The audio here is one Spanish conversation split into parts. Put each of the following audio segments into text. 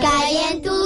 Cae en tus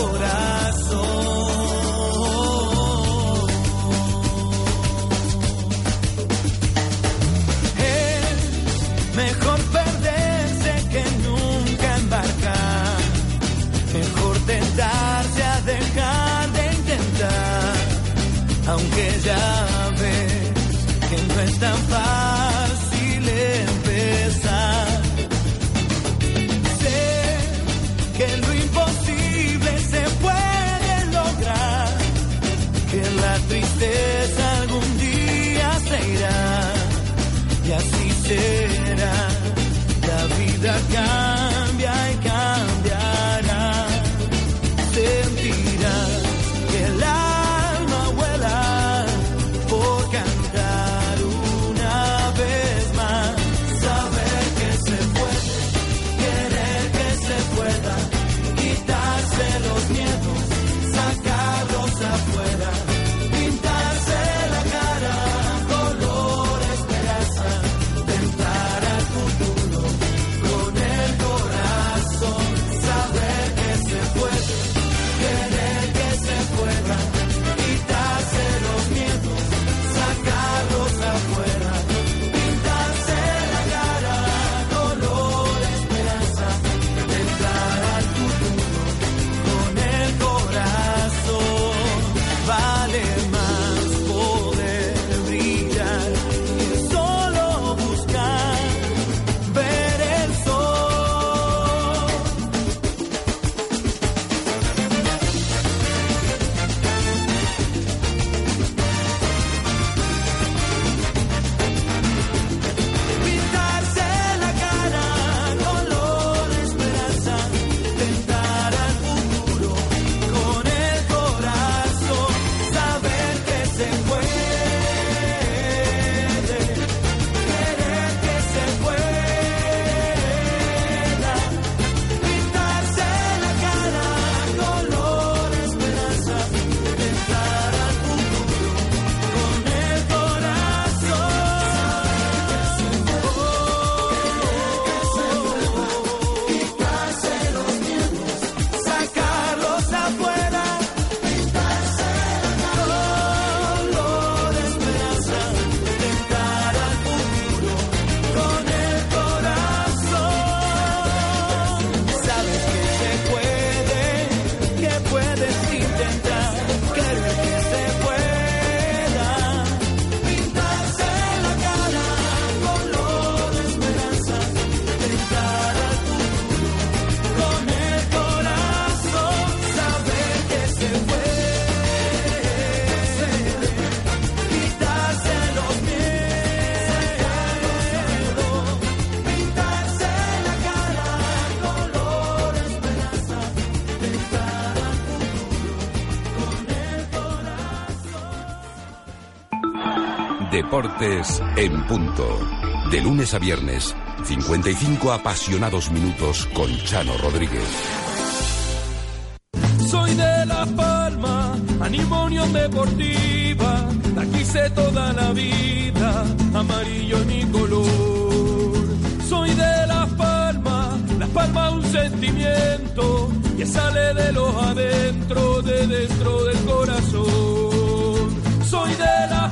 el así Deportes en punto. De lunes a viernes, 55 apasionados minutos con Chano Rodríguez. Soy de La Palma, animo Unión Deportiva, la quise toda la vida, amarillo mi color. Soy de La Palma, La Palma un sentimiento que sale de los adentro, de dentro del corazón. Soy de La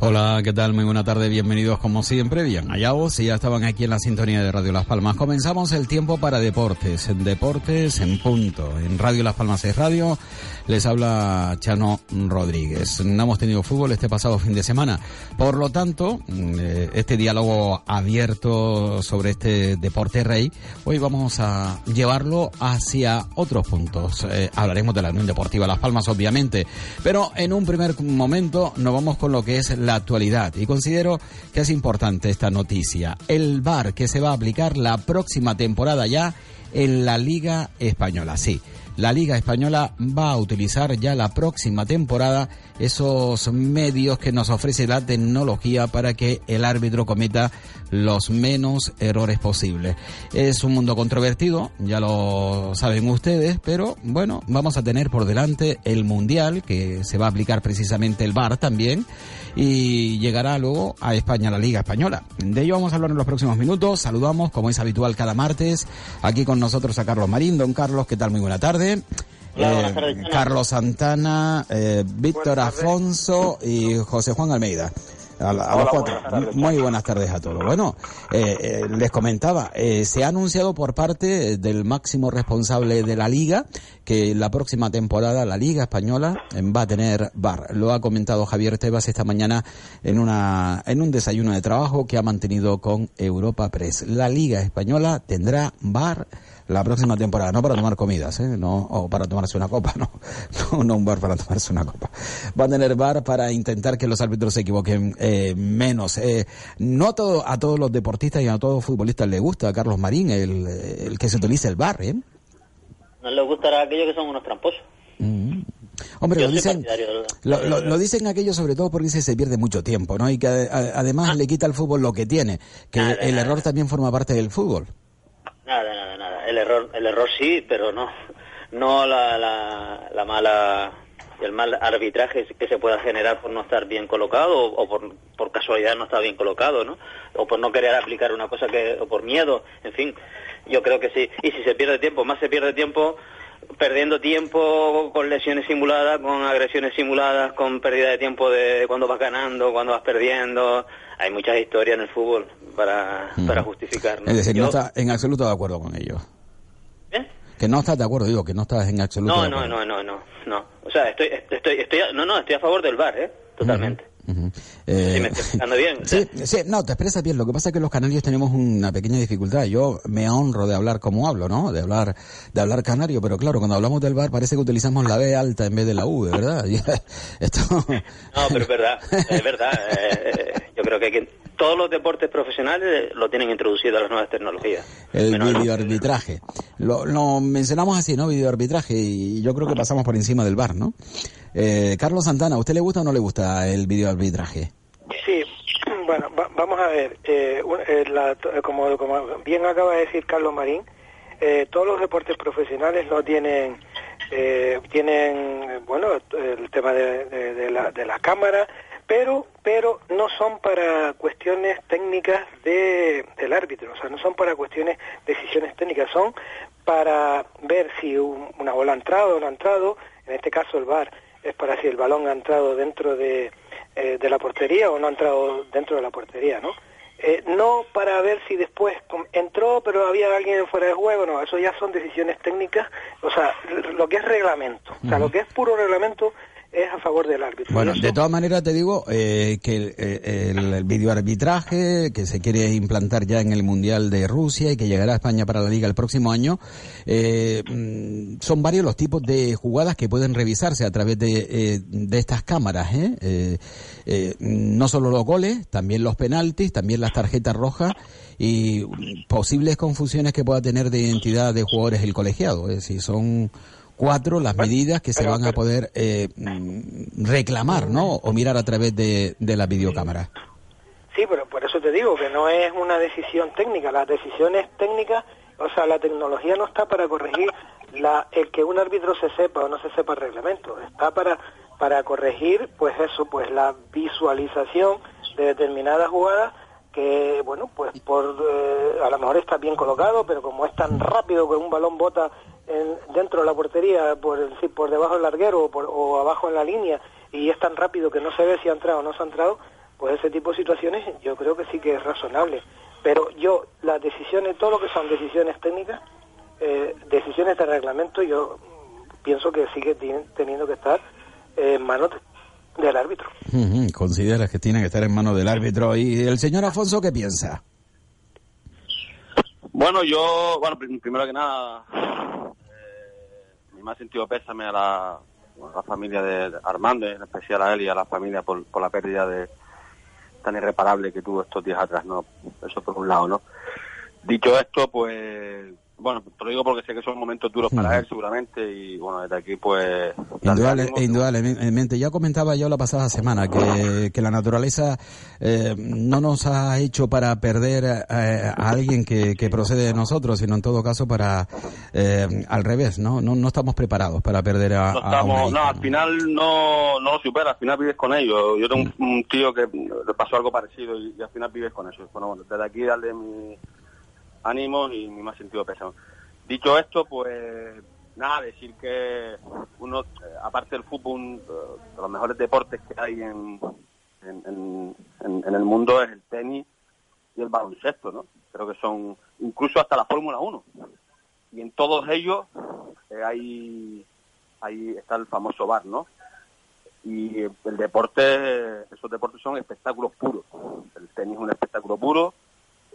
Hola, ¿qué tal? Muy buena tarde, bienvenidos como siempre. Bien, allá vos, si ya estaban aquí en la sintonía de Radio Las Palmas. Comenzamos el tiempo para deportes, en deportes en punto. En Radio Las Palmas es Radio, les habla Chano Rodríguez. No hemos tenido fútbol este pasado fin de semana. Por lo tanto, eh, este diálogo abierto sobre este deporte rey, hoy vamos a llevarlo hacia otros puntos. Eh, hablaremos de la Unión Deportiva Las Palmas, obviamente, pero en un primer momento nos vamos con lo que es la actualidad y considero que es importante esta noticia. El VAR que se va a aplicar la próxima temporada ya en la Liga Española. Sí, la Liga Española va a utilizar ya la próxima temporada esos medios que nos ofrece la tecnología para que el árbitro cometa los menos errores posibles. Es un mundo controvertido, ya lo saben ustedes, pero bueno, vamos a tener por delante el Mundial, que se va a aplicar precisamente el VAR también, y llegará luego a España la Liga Española. De ello vamos a hablar en los próximos minutos. Saludamos, como es habitual cada martes, aquí con nosotros a Carlos Marín. Don Carlos, ¿qué tal? Muy buena tarde. Hola, buenas Eh, tardes. Carlos Santana, eh, Víctor Afonso y José Juan Almeida. A, la- a los cuatro. buenas. Muy buenas tardes a todos. Bueno, eh, eh, les comentaba, eh, se ha anunciado por parte del máximo responsable de la liga que la próxima temporada la liga española va a tener bar. Lo ha comentado Javier Tebas esta mañana en una en un desayuno de trabajo que ha mantenido con Europa Press. La liga española tendrá bar la próxima temporada, no para tomar comidas, ¿eh? no, o para tomarse una copa, no, no, no un bar para tomarse una copa. Va a tener bar para intentar que los árbitros se equivoquen eh, menos. Eh, no a, todo, a todos los deportistas y a todos los futbolistas les gusta, Carlos Marín, el, el que se utilice el bar, ¿eh? No les gustará a aquellos que son unos tramposos. Mm. Hombre, lo dicen, lo, lo- lo dicen aquellos sobre todo porque dice se pierde mucho tiempo, ¿no? Y que a- además le quita al fútbol lo que tiene, que Nada, el nada. error también forma parte del fútbol. Nada, nada, nada. El error, el error sí, pero no, no la, la, la mala, el mal arbitraje que se pueda generar por no estar bien colocado o, o por, por casualidad no estar bien colocado, ¿no? O por no querer aplicar una cosa que, o por miedo, en fin. Yo creo que sí. Y si se pierde tiempo, más se pierde tiempo perdiendo tiempo con lesiones simuladas, con agresiones simuladas, con pérdida de tiempo de cuando vas ganando, cuando vas perdiendo. Hay muchas historias en el fútbol para, para justificar. ¿no? Es decir, Yo- no está en absoluto de acuerdo con ello. ¿Eh? Que no estás de acuerdo, digo, que no estás en absoluto No, de no, acuerdo. no, no, no, no. O sea, estoy, estoy, estoy, no, no, estoy a favor del bar, ¿eh? Totalmente. Ujú. Sí, me estoy bien. Sí, sí, no, te expresas bien. Lo que pasa es que los canarios tenemos una pequeña dificultad. Yo me honro de hablar como hablo, ¿no? De hablar, de hablar canario, pero claro, cuando hablamos del bar parece que utilizamos la B alta en vez de la de verdad. Esto... No, pero es verdad, es verdad. eh, creo que, que todos los deportes profesionales lo tienen introducido a las nuevas tecnologías. El videoarbitraje. Lo, lo mencionamos así, ¿no? Videoarbitraje, y yo creo que pasamos por encima del bar, ¿no? Eh, Carlos Santana, ¿a usted le gusta o no le gusta el videoarbitraje? Sí, bueno, va- vamos a ver, eh, un- eh, la- eh, como, como bien acaba de decir Carlos Marín, eh, todos los deportes profesionales no tienen, eh, tienen, bueno, el tema de, de- de la, de la cámara, pero, pero no son para cuestiones técnicas de, del árbitro, o sea, no son para cuestiones, decisiones técnicas, son para ver si un- una bola ha entrado o no ha entrado, en este caso el VAR es para si el balón ha entrado dentro de, eh, de la portería o no ha entrado dentro de la portería, ¿no? Eh, no para ver si después entró pero había alguien fuera de juego, no, eso ya son decisiones técnicas, o sea, lo que es reglamento, o sea, lo que es puro reglamento es a favor del árbitro. Bueno, de todas maneras te digo eh, que el, eh, el, el videoarbitraje que se quiere implantar ya en el Mundial de Rusia y que llegará a España para la Liga el próximo año, eh, mm, son varios los tipos de jugadas que pueden revisarse a través de, eh, de estas cámaras. ¿eh? Eh, eh, no solo los goles, también los penaltis, también las tarjetas rojas y posibles confusiones que pueda tener de identidad de jugadores el colegiado. Es decir, son cuatro las medidas que se pero- van a poder eh, mm, reclamar, ¿no? O mirar a través de, de la videocámara. Sí, pero por eso te digo que no es una decisión técnica. Las decisiones técnicas, o sea, la tecnología no está para corregir la, el que un árbitro se sepa o no se sepa el reglamento. Está para, para corregir, pues eso, pues la visualización de determinadas jugadas que, bueno, pues por eh, a lo mejor está bien colocado, pero como es tan rápido que un balón bota en- dentro de la portería, por, el- por debajo del larguero o, por- o abajo en la línea, y es tan rápido que no se ve si ha entrado o no se ha entrado, pues ese tipo de situaciones yo creo que sí que es razonable. Pero yo, las decisiones, todo lo que son decisiones técnicas, eh, decisiones de reglamento, yo pienso que sigue teniendo que estar eh, en manos de- del árbitro. Consideras que tiene que estar en manos del árbitro. ¿Y el señor Afonso qué piensa? Bueno, yo, bueno, prim- primero que nada, más sentido pésame a la, familia de Armando, en especial a él y a la familia por, por la pérdida de tan irreparable que tuvo estos días atrás, ¿no? Eso por un lado, ¿no? Dicho esto, pues, bueno, te lo digo porque sé que son momentos duros para él seguramente y, bueno, desde aquí, pues... Indudable- indudablemente. Ya comentaba yo la pasada semana que, que la naturaleza eh, no nos ha hecho para perder eh, a alguien que, que procede de nosotros, sino en todo caso para eh, al revés, ¿no? ¿no? No estamos preparados para perder a, no, a estamos, no, al final no, no lo superas, al final vives con ellos. Yo tengo un, un tío que le pasó algo parecido y, y al final vives con eso. Bueno, bueno, desde aquí darle mi ánimo y mi más sentido pésame. Dicho esto, pues nada, decir que uno, aparte del fútbol, eh, los mejores deportes que hay en- en el mundo es el tenis y el baloncesto, ¿no? Creo que son incluso hasta la Fórmula 1 y en todos ellos eh, hay ahí está el famoso bar, ¿no? Y el deporte, esos deportes son espectáculos puros. El tenis es un espectáculo puro,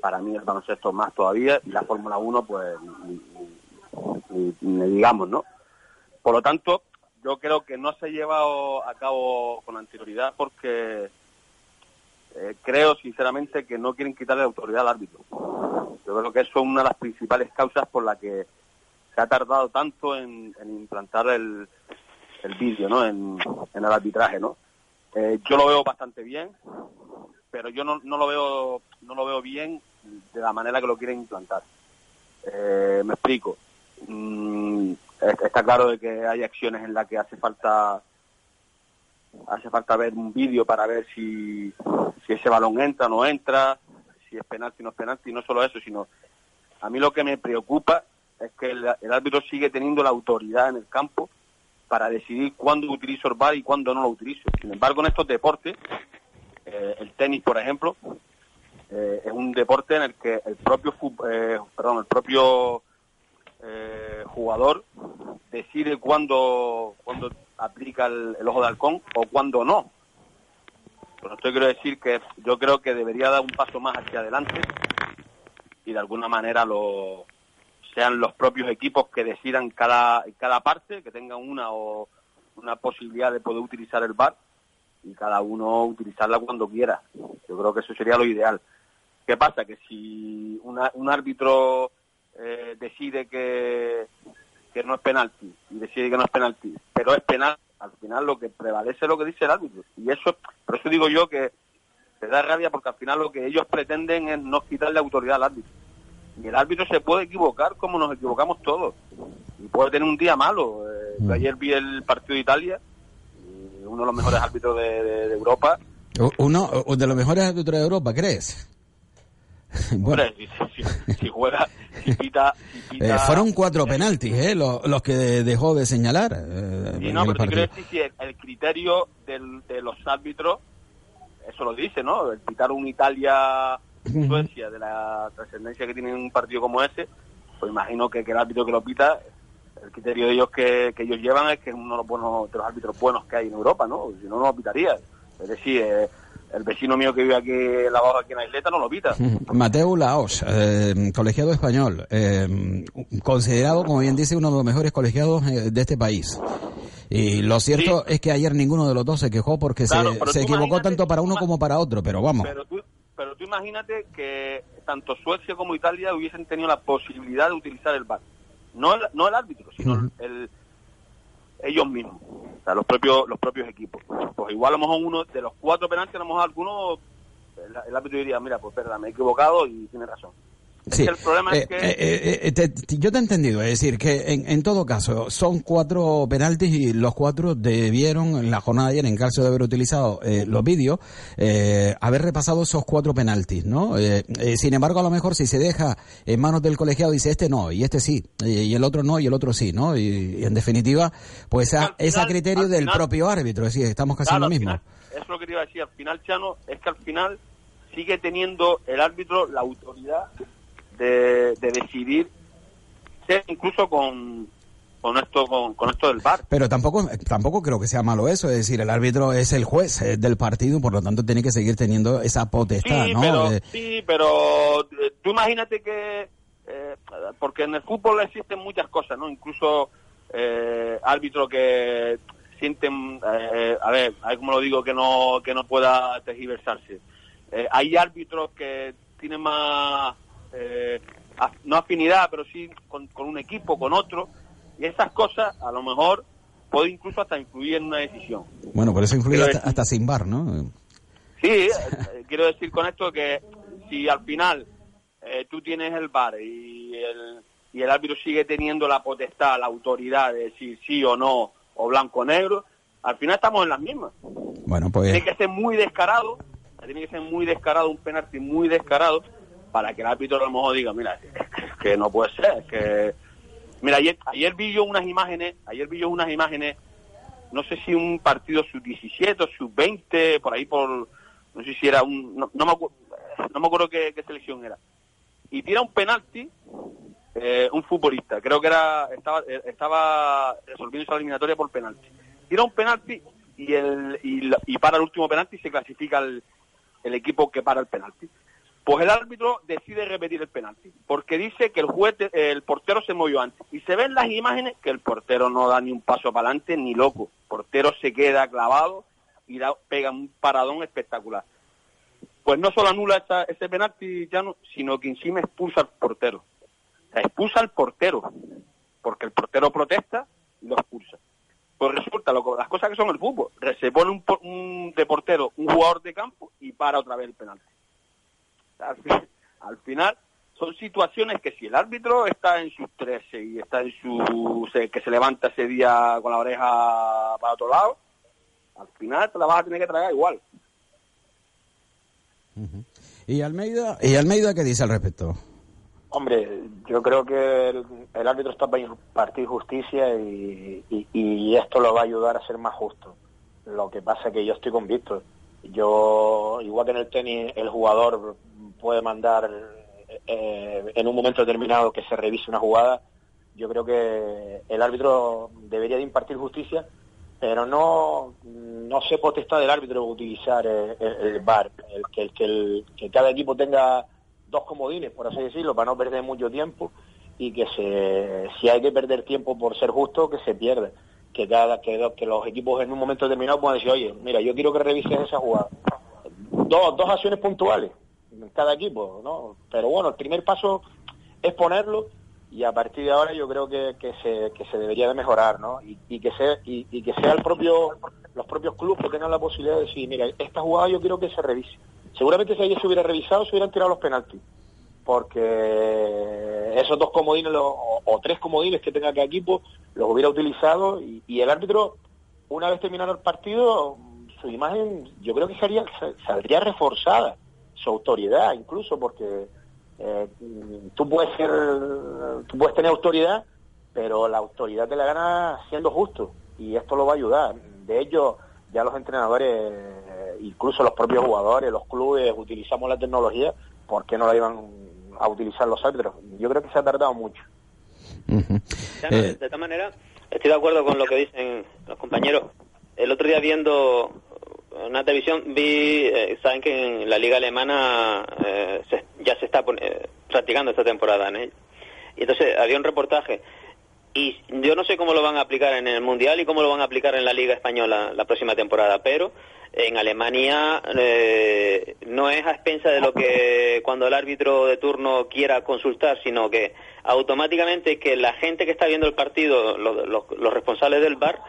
para mí el baloncesto más todavía, y la Fórmula 1, pues, ni, digamos, ¿no? Por lo tanto, yo creo que no se ha llevado a cabo con anterioridad porque eh, creo sinceramente que no quieren quitarle autoridad al árbitro. Yo creo que eso es una de las principales causas por la que se ha tardado tanto en, en implantar el, el vídeo, ¿no? En, en el arbitraje, ¿no? Eh, yo lo veo bastante bien, pero yo no, no lo veo no lo veo bien de la manera que lo quieren implantar. Eh, me explico. Mm, es- está claro de que hay acciones en las que hace falta hace falta ver un vídeo para ver si, si ese balón entra o no entra, si es penalti o no es penalti, y no solo eso, sino a mí lo que me preocupa es que el, el árbitro sigue teniendo la autoridad en el campo para decidir cuándo utilizo el VAR y cuándo no lo utilizo. Sin embargo, en estos deportes, eh, el tenis, por ejemplo, eh, es un deporte en el que el propio eh, perdón, el propio jugador decide cuándo, cuándo aplica el, el ojo de halcón o cuándo no. Por esto quiero decir que yo creo que debería dar un paso más hacia adelante y de alguna manera lo sean los propios equipos que decidan cada cada parte, que tengan una o una posibilidad de poder utilizar el VAR y cada uno utilizarla cuando quiera. Yo creo que eso sería lo ideal. ¿Qué pasa? Que si una- un árbitro eh, decide que, que no es penalti y decide que no es penalti, pero es penal, al final lo que prevalece es lo que dice el árbitro. Y eso, por eso digo yo que te da rabia porque al final lo que ellos pretenden es no quitarle autoridad al árbitro. Y el árbitro se puede equivocar como nos equivocamos todos. Y puede tener un día malo. Eh, yo ayer vi el partido de Italia, uno de los mejores árbitros de, de- de Europa. Uno de los mejores árbitros de Europa, ¿crees? bueno, Hombre, si, si- si juega, si pita... si pita- eh, fueron cuatro penaltis, ¿eh? Los, los que dejó de señalar. eh, Sí, no, pero decir si el, el criterio del- de los árbitros, eso lo dice, ¿no? El pitar un Italia-Suecia de la trascendencia que tiene un partido como ese, pues imagino que, que el árbitro que lo pita el criterio de ellos que, que ellos llevan es que es uno de los, buenos, de los árbitros buenos que hay en Europa, ¿no? Si no, no lo pitaría. Es decir, eh, el vecino mío que vive aquí en la baja aquí en la isleta no lo pita. Mateo Laos, eh, colegiado español, eh, considerado, como bien dice, uno de los mejores colegiados eh, de este país. Y lo cierto es que ayer ninguno de los dos se quejó porque Claro, se, equivocó tanto para uno como para otro, pero vamos. Pero tú, pero tú imagínate que tanto Suecia como Italia hubiesen tenido la posibilidad de utilizar el VAR. No el, no el árbitro, sino el, ellos mismos, o sea, los propios los propios equipos. Pues igual a lo mejor uno de los cuatro penaltis, a lo mejor alguno, el, el árbitro diría, mira, pues verdad, me he equivocado y tiene razón. Es Sí. que el problema Eh, es que... eh, eh, eh, te- te- yo te he entendido, es decir, que en, en todo caso son cuatro penaltis y los cuatro debieron en la jornada de ayer, en caso de haber utilizado eh, los vídeos, eh, haber repasado esos cuatro penaltis, ¿no? Eh, sin embargo, a lo mejor si se deja en manos del colegiado, dice este no, y este sí, y, el otro no, y el otro sí, ¿no? Y, y en definitiva, pues a- Al es a final- criterio del final- propio árbitro, es decir, estamos casi en lo mismo. final, eso es lo que te iba a decir. Al final, Chano, es que al final sigue teniendo el árbitro la autoridad de, de decidir, incluso con, con esto con, con esto del VAR. Pero tampoco, tampoco creo que sea malo eso, es decir, el árbitro es el juez eh, del partido, por lo tanto tiene que seguir teniendo esa potestad, Sí, ¿no? pero, Eh, sí, pero eh, tú imagínate que, eh, porque en el fútbol existen muchas cosas, ¿no? Incluso eh, árbitros que sienten, eh, a ver, cómo lo digo, que no, que no pueda tergiversarse. Hay árbitros que tienen más, eh, no afinidad, pero sí con, con un equipo, con otro, y esas cosas a lo mejor puede incluso hasta influir en una decisión. bueno, por eso influye hasta, sin bar, ¿no? Sí, eh, eh, quiero decir con esto que si al final eh, tú tienes el VAR y el, y el árbitro sigue teniendo la potestad, la autoridad de decir sí o no, o blanco o negro, al final estamos en las mismas. Bueno, pues Tiene que ser muy descarado, tiene que ser muy descarado, un penalti muy descarado, para que el árbitro a lo mejor diga, mira, que no puede ser, que... Mira, ayer, ayer vi yo unas imágenes, ayer vi yo unas imágenes, no sé si un partido sub-17 o sub-20, por ahí por, no sé si era un, no, no me, acu- no me acuerdo qué, selección era. Y tira un penalti eh, un futbolista, creo que era estaba eh, estaba resolviendo esa eliminatoria por penalti. Tira un penalti y el y, para el último penalti se clasifica el equipo que para el penalti. Pues el árbitro decide repetir el penalti, porque dice que el juez, el portero se movió antes. Y se ven las imágenes que el portero no da ni un paso para adelante ni loco. El portero se queda clavado y da, pega un paradón espectacular. Pues no solo anula ese penalti, Llano, sino que encima expulsa al portero. O sea, expulsa al portero, porque el portero protesta y lo expulsa. Pues resulta, lo- las cosas que son el fútbol, se pone un, un de portero, un jugador de campo y para otra vez el penalti. Al, fin- al final son situaciones que si el árbitro está en sus 13 y está en su se- que se levanta ese día con la oreja para otro lado, al final te la vas a tener que tragar igual. ¿Y Almeida? ¿Y Almeida qué dice al respecto? Hombre, yo creo que el, el árbitro está para impartir justicia y, y- y esto lo va a ayudar a ser más justo. Lo que pasa es que yo estoy con Víctor. Yo, igual que en el tenis, el jugador puede mandar eh, en un momento determinado que se revise una jugada. Yo creo que el árbitro debería de impartir justicia, pero no no sé potestad del árbitro utilizar eh, el, el VAR, el, que, el, que, cada equipo tenga dos comodines, por así decirlo, para no perder mucho tiempo y que se, si hay que perder tiempo por ser justo, que se pierda. Que, cada, que, que los equipos en un momento determinado puedan decir, oye, mira, yo quiero que revises esa jugada. Dos, dos acciones puntuales en cada equipo, ¿no? Pero bueno, el primer paso es ponerlo y a partir de ahora yo creo que, que, se, que se debería de mejorar, ¿no? Y, y que sea y, que sea el propio los propios clubes que tengan la posibilidad de decir, mira, esta jugada yo quiero que se revise. Seguramente si ayer se hubiera revisado, se hubieran tirado los penaltis. Porque esos dos comodines o, tres comodines que tenga cada equipo los hubiera utilizado y, y el árbitro, una vez terminado el partido, su imagen yo creo que sería, saldría reforzada, su autoridad incluso, porque eh, tú puedes ser, tú puedes tener autoridad, pero la autoridad te la gana siendo justo y esto lo va a ayudar. De hecho, ya los entrenadores, eh, incluso los propios jugadores, los clubes, utilizamos la tecnología, ¿por qué no la iban a utilizar los árbitros? Yo creo que se ha tardado mucho. Eh, de, de esta manera, estoy de acuerdo con lo que dicen los compañeros. El otro día viendo una televisión vi, eh, saben que en la liga alemana eh, se- ya se está eh, practicando esta temporada. Y entonces había un reportaje y yo no sé cómo lo van a aplicar en el mundial y cómo lo van a aplicar en la liga española la próxima temporada, pero en Alemania no es a expensa de lo que cuando el árbitro de turno quiera consultar, sino que automáticamente que la gente que está viendo el partido, los, responsables del bar,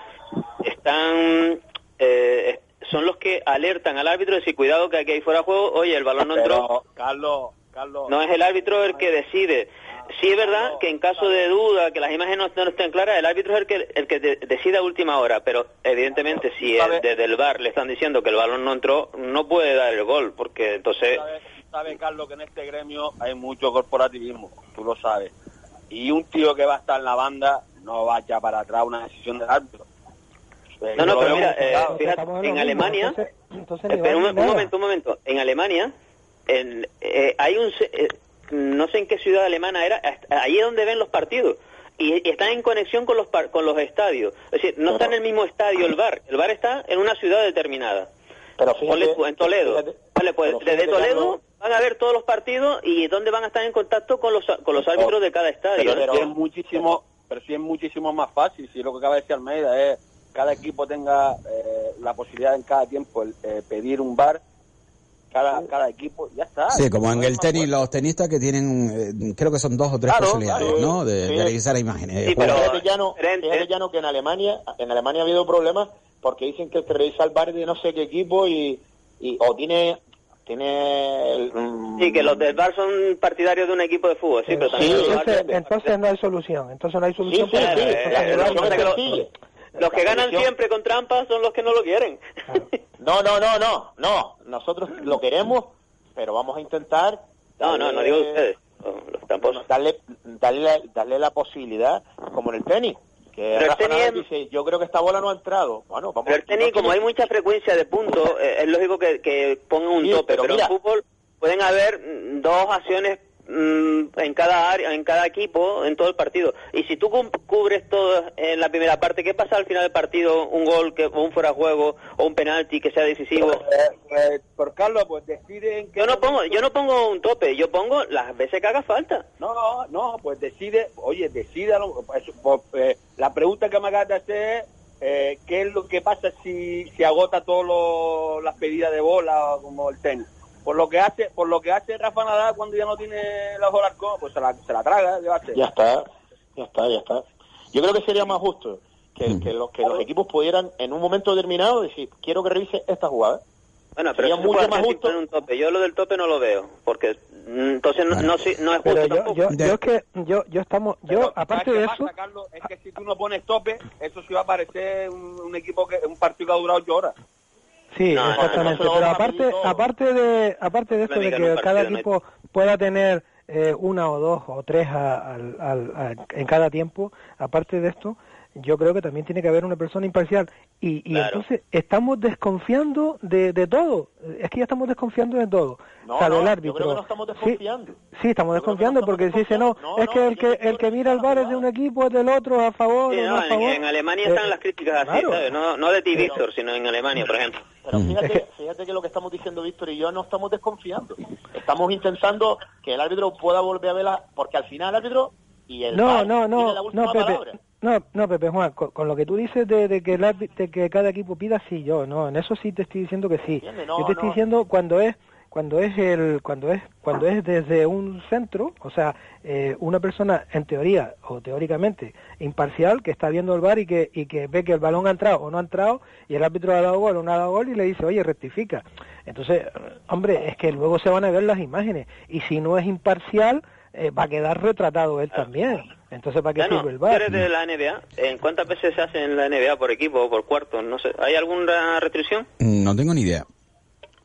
están eh, son los que alertan al árbitro de decir cuidado que aquí hay fuera de juego, oye el balón no entró, Pero, Carlos, Carlos, no es el árbitro el que decide. Sí es verdad que en caso de duda, que las imágenes no, no estén claras, el árbitro es el que, el que de- decide a última hora, pero evidentemente si el- desde el bar le están diciendo que el balón no entró, no puede dar el gol, porque entonces... sabes, sabes, Carlos, que en este gremio hay mucho corporativismo, tú lo sabes. Y un tío que va a estar en la banda no va ya para atrás una decisión del árbitro. Eh, No, no, pero mira, eh, fíjate, en Alemania... entonces- entonces Espera, un, momento, un momento. En Alemania, en- eh, hay un... se- eh, no sé en qué ciudad alemana era, ahí es donde ven los partidos. Y, y están en conexión con los par- con los estadios. Es decir, no está en el mismo estadio el bar. El bar está en una ciudad determinada. Pero fíjate, en Toledo. fíjate- Vale, pues desde Toledo van a ver todos los partidos y dónde van a estar en contacto con los, con los árbitros de cada estadio. pero, sí es muchísimo pero sí es muchísimo más fácil si lo que acaba de decir Almeida es cada equipo tenga eh, la posibilidad en cada tiempo el, eh, pedir un bar cada cada equipo ya está Sí, como en el tenis, fuerte. los tenistas que tienen, eh, creo que son dos o tres Claro, posibilidades, claro, ¿no? De, sí. de revisar imágenes. de Sí, pero- Fíjate ya no, diferente. fíjate ya no que en Alemania, en Alemania ha habido problemas porque dicen que que revisa el bar de no sé qué equipo y, y o tiene tiene el, mm, Sí, que los del bar son partidarios de un equipo de fútbol, sí, pero también entonces no hay solución. Entonces no hay solución. Sí, sí, Los que ganan siempre con trampas son los que no lo quieren. No, no, no, no, no. Nosotros lo queremos, pero vamos a intentar. No, no, no digo ustedes. Los tramposos. Darle, darle, la- darle la posibilidad, como en el tenis. Que Pero el tenis dice, yo creo que esta bola no ha entrado. Bueno, vamos Pero el tenis, como hay mucha frecuencia de puntos, eh, es lógico que, que pongan un Sí, tope. pero Pero, mira. en fútbol pueden haber dos acciones en cada área, en cada equipo, en todo el partido. Y si tú cu- cubres todo en la primera parte, ¿qué pasa al final del partido? Un gol, que, o un fuera de juego, o un penalti que sea decisivo. Eh, eh, por Carlos pues decide en qué Yo no pongo, yo no pongo un tope, yo pongo las veces que haga falta. No, no, pues decide, oye, decídalo. Pues, eh, la pregunta que me acabas de hacer es, eh, ¿qué es lo que pasa si, si agota todas las pedidas de bola como el tenis? Por lo que hace por lo que hace Rafa Nadal cuando ya no tiene la bola al pues se la, se la traga, ¿qué va a hacer? Ya está, ya está, ya está. Yo creo que sería más justo que, que los, que los equipos pudieran en un momento determinado decir, quiero que revise esta jugada. Bueno, pero Sería mucho puede más justo. poner un tope. Yo lo del tope no lo veo, porque mm, entonces no, es justo Pero yo, tampoco. yo, es que yo, yo estamos, yo Pero, aparte ¿sabes de eso, pasa, Carlos? Es que si tú no pones tope, eso sí va a parecer un, un equipo que un partido que ha durado ocho horas. Sí, No, exactamente. no Pero a aparte, aparte de, aparte de esto de que cada equipo pueda tener eh, una o dos o tres a- al- al- a- en cada tiempo, aparte de esto, yo creo que también tiene que haber una persona imparcial. Y, y Claro. entonces estamos desconfiando de, de todo. Es que ya estamos desconfiando de todo. No, o sea, no, del yo árbitro. creo que no estamos Sí, desconfiando. Sí, estamos Yo desconfiando no porque dice no, es que el que el que mira el está bar es de un equipo, es del otro, a favor Sí, o no a en, favor. en Alemania Eh, están las críticas así, claro. ¿sabes? No, no de Víctor, sino en Alemania, por ejemplo. Pero fíjate, fíjate que lo que estamos diciendo Víctor y yo no estamos desconfiando. Estamos intentando que el árbitro pueda volver a verla, porque al final el árbitro y el No, no, tiene no, la última no, Pepe. palabra. No, no, Pepe Juan, con, con lo que tú dices de, de que el árbit- de que cada equipo pida, sí, yo, no, en eso sí te estoy diciendo que sí. No, yo te estoy no. diciendo cuando es cuando es el cuando es cuando es desde un centro, o sea, eh, una persona en teoría o teóricamente imparcial que está viendo el bar y que y que ve que el balón ha entrado o no ha entrado y el árbitro ha dado gol o no ha dado gol y le dice, "Oye, rectifica." Entonces, hombre, es que luego se van a ver las imágenes y si no es imparcial eh, va a quedar retratado él también. Entonces, ¿para qué Ya no, sirve el bar? eres de la NBA. ¿En cuántas veces se hace en la NBA por equipo o por cuarto? No sé. ¿Hay alguna restricción? No tengo ni idea.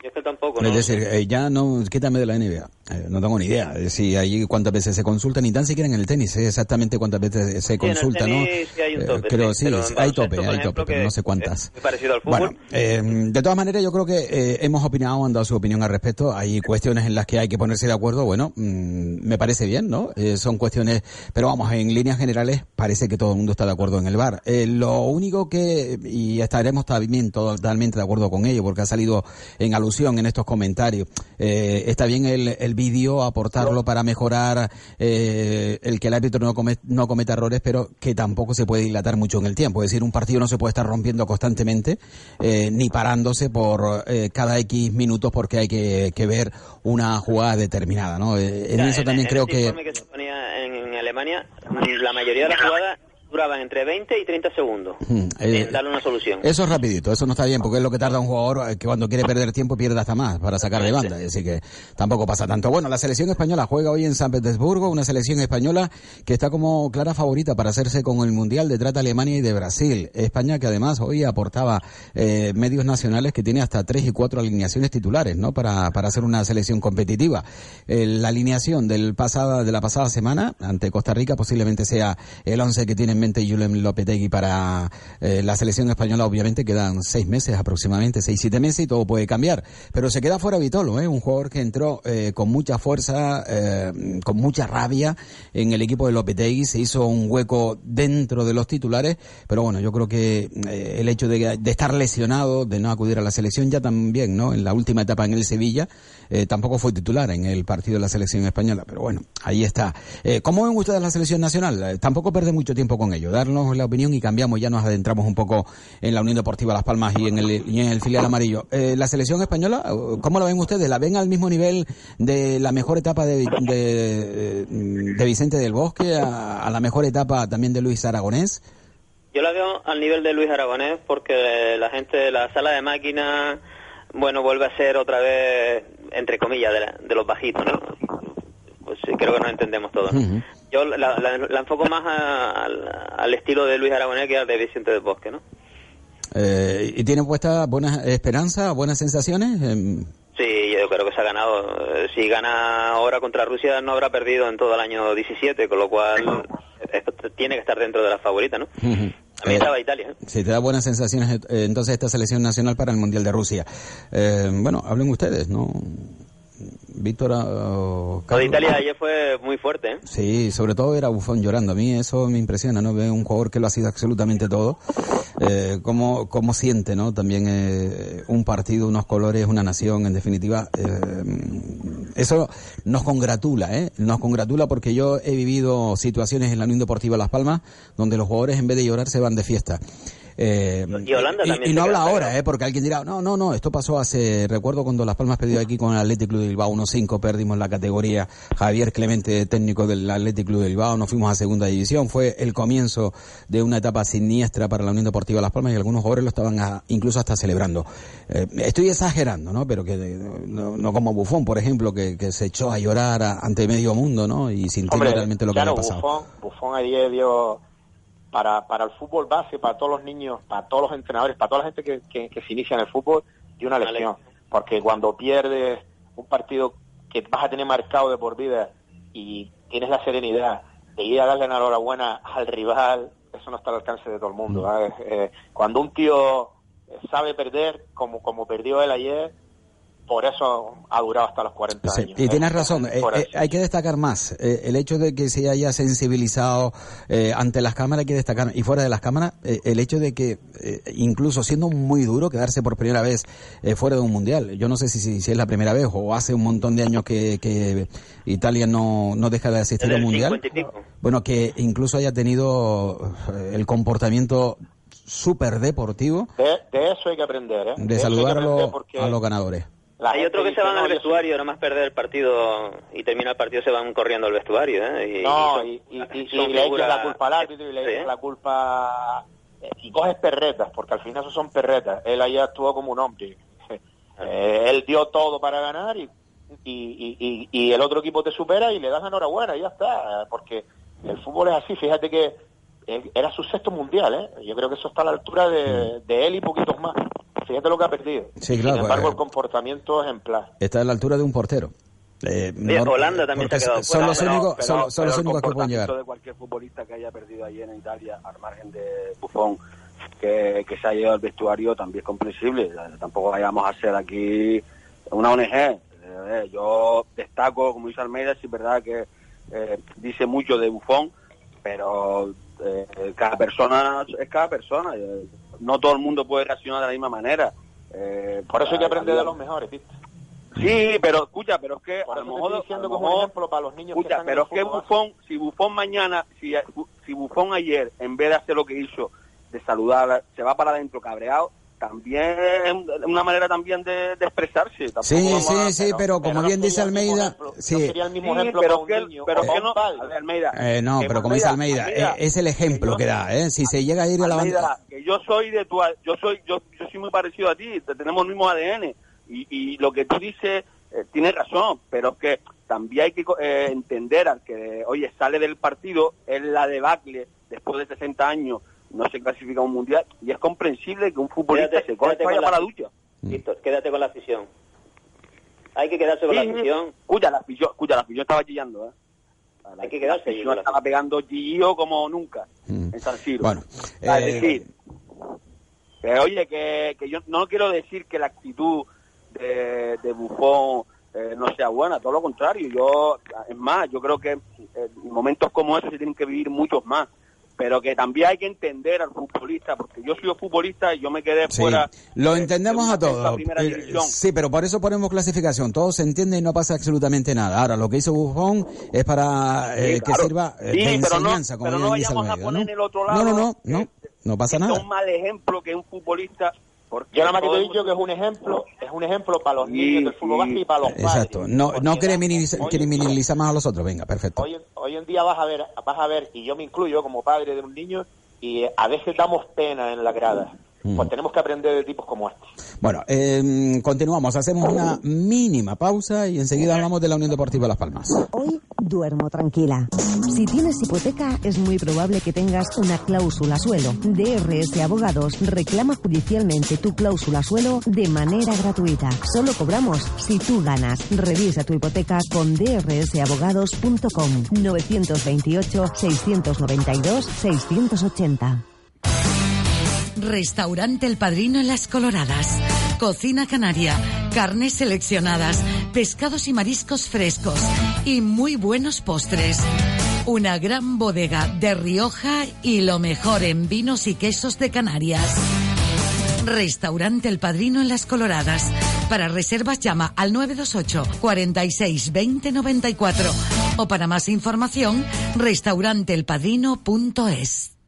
Yo es que tampoco, ¿no? Es decir, eh, ya no, quítame de la NBA. Eh, no tengo ni idea de si ahí cuántas veces se consulta, ni tan siquiera en el tenis, sé exactamente cuántas veces se consulta, ¿no? Sí, hay un tope, creo, sí, sí, pero sí, hay tope, hay tope, pero no sé cuántas. muy parecido al fútbol. Bueno, eh, de todas maneras, yo creo que eh, hemos opinado, han dado su opinión al respecto. Hay cuestiones en las que hay que ponerse de acuerdo. Bueno, mm, me parece bien, ¿no? Eh, son cuestiones, pero vamos, en líneas generales parece que todo el mundo está de acuerdo en el bar. Eh, lo único que, y estaremos también totalmente de acuerdo con ello, porque ha salido en alusión en estos comentarios, eh, está bien el, el vídeo, aportarlo para mejorar eh, el que el árbitro no, come- no cometa errores, pero que tampoco se puede dilatar mucho en el tiempo. Es decir, un partido no se puede estar rompiendo constantemente, eh, ni parándose por eh, cada X minutos porque hay que, que ver una jugada determinada, ¿no? Eh, en Ya, eso también en creo que... que se ponía en Alemania, la mayoría de las jugadas duraban entre 20 y 30 segundos Mm, eh, en darle una solución. Eso es rapidito, eso no está bien, porque es lo que tarda un jugador eh, que cuando quiere perder tiempo pierde hasta más para sacar de banda, así que tampoco pasa tanto. Bueno, la selección española juega hoy en San Petersburgo, una selección española que está como clara favorita para hacerse con el Mundial detrás de Alemania y de Brasil. España que además hoy aportaba eh, medios nacionales que tiene hasta tres y cuatro alineaciones titulares, ¿no? Para, para hacer una selección competitiva. Eh, la alineación del pasada, de la pasada semana ante Costa Rica posiblemente sea el once que tiene en mente Julen Lopetegui para eh, la selección española. Obviamente quedan seis meses aproximadamente, seis, siete meses y todo puede cambiar. Pero se queda fuera Vitolo, ¿eh? un jugador que entró eh, con mucha fuerza, eh, con mucha rabia en el equipo de Lopetegui. Se hizo un hueco dentro de los titulares. Pero bueno, yo creo que eh, el hecho de, de estar lesionado, de no acudir a la selección ya también, ¿no? En la última etapa en el Sevilla, eh, tampoco fue titular en el partido de la selección española. Pero bueno, ahí está. Eh, ¿Cómo ven ustedes la selección nacional? Tampoco pierde mucho tiempo con ello. Darnos la opinión y cambiamos, ya nos adentramos un poco en la Unión Deportiva Las Palmas y en el, y en el filial amarillo. Eh, la selección española, ¿cómo la ven ustedes? ¿La ven al mismo nivel de la mejor etapa de, de, de Vicente del Bosque, a, a la mejor etapa también de Luis Aragonés? Yo la veo al nivel de Luis Aragonés porque la gente de la sala de máquinas, bueno, vuelve a ser otra vez, entre comillas, de, la- de los bajitos, ¿no? Pues sí, creo que nos entendemos todos. ¿no? Yo la, la- la enfoco más a- al, al estilo de Luis Aragonés que al de Vicente del Bosque, ¿no? Eh, ¿Y tiene puesta buenas esperanzas, buenas sensaciones? Em, Sí, yo creo que se ha ganado. Eh, Si gana ahora contra Rusia no habrá perdido en todo el año 17, con lo cual esto tiene que estar dentro de las favoritas, ¿no? A mí Eh, estaba Italia. ¿eh? Si te da buenas sensaciones, eh, entonces esta selección nacional para el Mundial de Rusia. Eh, bueno, hablen ustedes, ¿no? Víctor. ah, Lo de. Italia ayer fue muy fuerte, ¿eh? Sí, sobre todo era Bufón llorando. A mí eso me impresiona, ¿no? Veo un jugador que lo ha sido absolutamente todo. Eh, cómo, cómo siente, ¿no? También eh, un partido, unos colores, una nación, en definitiva. eh, eso nos congratula, ¿eh? Nos congratula porque yo he vivido situaciones en la Unión Deportiva Las Palmas donde los jugadores en vez de llorar se van de fiesta. Eh, Y Holanda y, también y se no habla ahora. ¿eh? Porque alguien dirá, no, no, no, esto pasó hace, recuerdo cuando Las Palmas perdió aquí con el Athletic Club de Bilbao 1-5, perdimos la categoría, Javier Clemente, técnico del Athletic Club de Bilbao, nos fuimos a segunda división, fue el comienzo de una etapa siniestra para la Unión Deportiva Las Palmas y algunos jugadores lo estaban a- incluso hasta celebrando. Eh, estoy exagerando, ¿no? Pero que no, no como Bufón, por ejemplo, que, que se echó a llorar a- ante medio mundo, ¿no? Y Hombre, realmente lo que claro, había pasado. Buffon, Buffon ayer dio para, para el fútbol base, para todos los niños, para todos los entrenadores, para toda la gente que, que, que se inicia en el fútbol, dio una Una lección. Porque cuando pierdes un partido que vas a tener marcado de por vida y tienes la serenidad de ir a darle la enhorabuena al rival, eso no está al alcance de todo el mundo. ¿sabes? Eh, cuando un tío sabe perder, como, como perdió él ayer, por eso ha durado hasta los 40 Sí, años. y tienes razón, eh, eh, hay que destacar más. eh, el hecho de que se haya sensibilizado eh, ante las cámaras hay que destacar, y fuera de las cámaras, eh, el hecho de que, eh, incluso siendo muy duro, quedarse por primera vez eh, fuera de un mundial. Yo no sé si, si, si es la primera vez o hace un montón de años que, que Italia no, no deja de asistir al el mundial. 50 y pico. Bueno, que incluso haya tenido eh, el comportamiento súper deportivo De, de eso hay que aprender, ¿eh? de saludarlo aprender porque a los ganadores. La Hay otros que dice, se van "No, al yo soy-". vestuario, nada más perder el partido y termina el partido, se van corriendo al vestuario. ¿eh? Y, No, y, y, y- y son le echas la culpa al árbitro y le echas ¿eh? la culpa... eh, Y coges perretas, porque al final eso son perretas. Él ahí actuó como un hombre. Eh, él dio todo para ganar y, y, y, el otro equipo te supera y le das la enhorabuena y ya está. Porque el fútbol es así. Fíjate que él- era su sexto mundial, ¿eh? Yo creo que eso está a la altura de, de él y poquitos más. Fíjate lo que ha perdido. Sí, claro, Sin embargo, eh, el comportamiento ejemplar. Está a la altura de un portero. Eh, no- Holanda también se ha quedado son fuera, los únicos, son, son los únicos que pueden llegar. comportamiento de cualquier futbolista que haya perdido allí en Italia, al margen de Buffon, que, que se ha llevado al vestuario, también es comprensible. Eh, Tampoco vayamos a ser aquí una ONG. Eh, yo destaco, como dice Almeida, sí es verdad que eh, dice mucho de Buffon, pero eh, cada persona es cada persona. No todo el mundo puede reaccionar de la misma manera. Eh, Por eso hay que aprender de los mejores, ¿viste? Sí, pero escucha, pero es que a lo mejor, diciendo a que lo es un mejor- ejemplo para los niños que escucha, pero es que. Bufón, si Bufón mañana, si si Bufón ayer, en vez de hacer lo que hizo, de saludar, se va para adentro cabreado, también es una manera también de, de expresarse. Tampoco Sí, sí, a- sí, pero como no bien dice el Almeida, ejemplo, no sí, sería el mismo Sí, ejemplo pero que, niño pero que no, Almeida, Eh, no, que pero como dice Almeida, Almeida, eh, es el ejemplo que da, ¿eh? Si se llega a ir a la Almeida, banda... que yo soy de tu, yo soy, yo, yo soy muy parecido a ti, te- tenemos el mismo ADN y, y lo que tú dices eh, tienes razón, pero es que también hay que co- eh, entender al que, oye, sale del partido, es la debacle después de 60 años, no se clasifica a un mundial y es comprensible que un futbolista Quédate- se coja vaya para la ducha. Víctor, quédate con la afición. Hay que quedarse con Sí, la afición. Escucha, la afición, escucha, la afición estaba chillando, ¿eh? La- Hay que quedarse la con la estaba pegando chillo como nunca Mm. en San Siro. Bueno, Es eh, decir, que, oye, que, que yo no quiero decir que la actitud de, de Buffon eh, no sea buena, todo lo contrario. Yo, es más, yo creo que eh, momentos como esos se tienen que vivir muchos más. Pero que también hay que entender al futbolista, porque yo soy futbolista y yo me quedé Sí, fuera. lo de- entendemos de a todos. Eh. Sí, pero por eso ponemos clasificación. Todo se entiende y no pasa absolutamente nada. Ahora, lo que hizo Buffon es para eh, Sí, que sirva eh, Sí, de pero no- enseñanza, como pero no vayamos a poner ¿no? el otro no, no, lado, no, no, eh, no pasa es nada. un mal ejemplo que un futbolista. Porque Yo nada más que te he dicho que es un ejemplo, es un ejemplo para los niños del fútbol base y para los padres. Exacto. No, no criminaliza- criminalizamos a los otros. Venga, perfecto. Hoy, en- hoy en día vas a ver, vas a ver, y yo me incluyo como padre de un niño, y a veces damos pena en la grada. Pues tenemos que aprender de tipos como este. Bueno, eh, continuamos. Hacemos una mínima pausa y enseguida hablamos de la Unión Deportiva Las Palmas. Hoy duermo tranquila. Si tienes hipoteca, es muy probable que tengas una cláusula suelo. DRS Abogados reclama judicialmente tu cláusula suelo de manera gratuita. Solo cobramos si tú ganas. Revisa tu hipoteca con drsabogados.com 928 692 680. Restaurante El Padrino en Las Coloradas. Cocina canaria, carnes seleccionadas, pescados y mariscos frescos y muy buenos postres. Una gran bodega de Rioja y lo mejor en vinos y quesos de Canarias. Restaurante El Padrino en Las Coloradas. Para reservas llama al 928 46 20 94 o para más información restauranteelpadrino.es.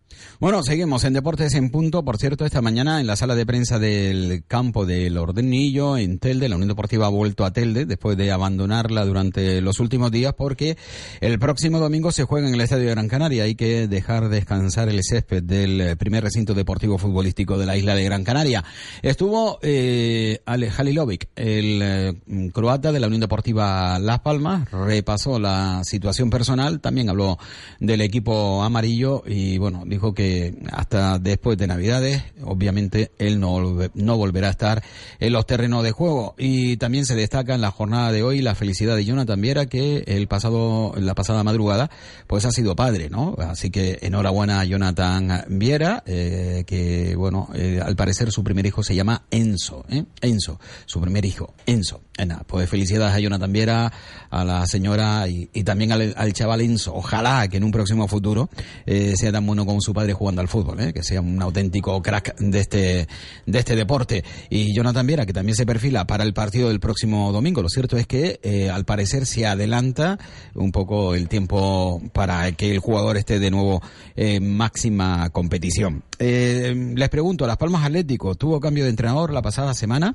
Bueno, seguimos en Deportes en Punto. Por cierto, esta mañana en la sala de prensa del campo del Ordenillo, en Telde, la Unión Deportiva ha vuelto a Telde después de abandonarla durante los últimos días porque el próximo domingo se juega en el Estadio de Gran Canaria. Hay que dejar descansar el césped del eh, primer recinto deportivo futbolístico de la isla de Gran Canaria. Estuvo eh, Ale Halilovic, el eh, croata de la Unión Deportiva Las Palmas, repasó la situación personal, también habló del equipo amarillo y bueno, dijo que hasta después de Navidades, obviamente él no, no volverá a estar en los terrenos de juego. Y también se destaca en la jornada de hoy la felicidad de Jonathan Viera, que el pasado, la pasada madrugada, pues ha sido padre, ¿no? Así que enhorabuena a Jonathan Viera, eh, que bueno, eh, al parecer su primer hijo se llama Enzo, ¿eh? Enzo, su primer hijo, Enzo. Eh, pues felicidades a Jonathan Viera, a la señora y, también al, al chaval Enzo. Ojalá que en un próximo futuro eh, sea tan bueno como su padre jugando al fútbol, ¿eh? que sea un auténtico crack de este, de este deporte. Y Jonathan Viera, que también se perfila para el partido del próximo domingo. Lo cierto es que al parecer se adelanta un poco el tiempo para que el jugador esté de nuevo en máxima competición. Les pregunto, Las Palmas Atlético tuvo cambio de entrenador la pasada semana.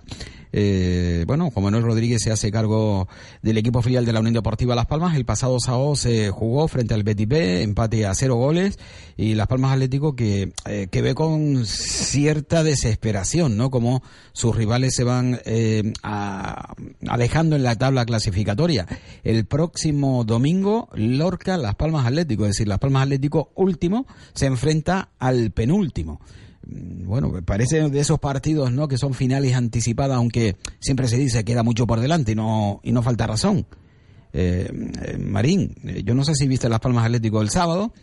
Bueno, Juan Manuel Rodríguez se hace cargo del equipo filial de la Unión Deportiva Las Palmas. El pasado sábado se jugó frente al Betis B, empate a cero goles y Las Palmas Atlético que, eh, que ve con cierta desesperación, ¿no? Como sus rivales se van eh, alejando en la tabla clasificatoria. El próximo domingo, Lorca, Las Palmas Atlético, es decir, Las Palmas Atlético último se enfrenta al penúltimo. Mm, Bueno, parece de esos partidos, ¿no? Que son finales anticipadas, aunque siempre se dice que queda mucho por delante y no, y no falta razón. Eh, eh, Marín, eh, yo no sé si viste Las Palmas Atlético el sábado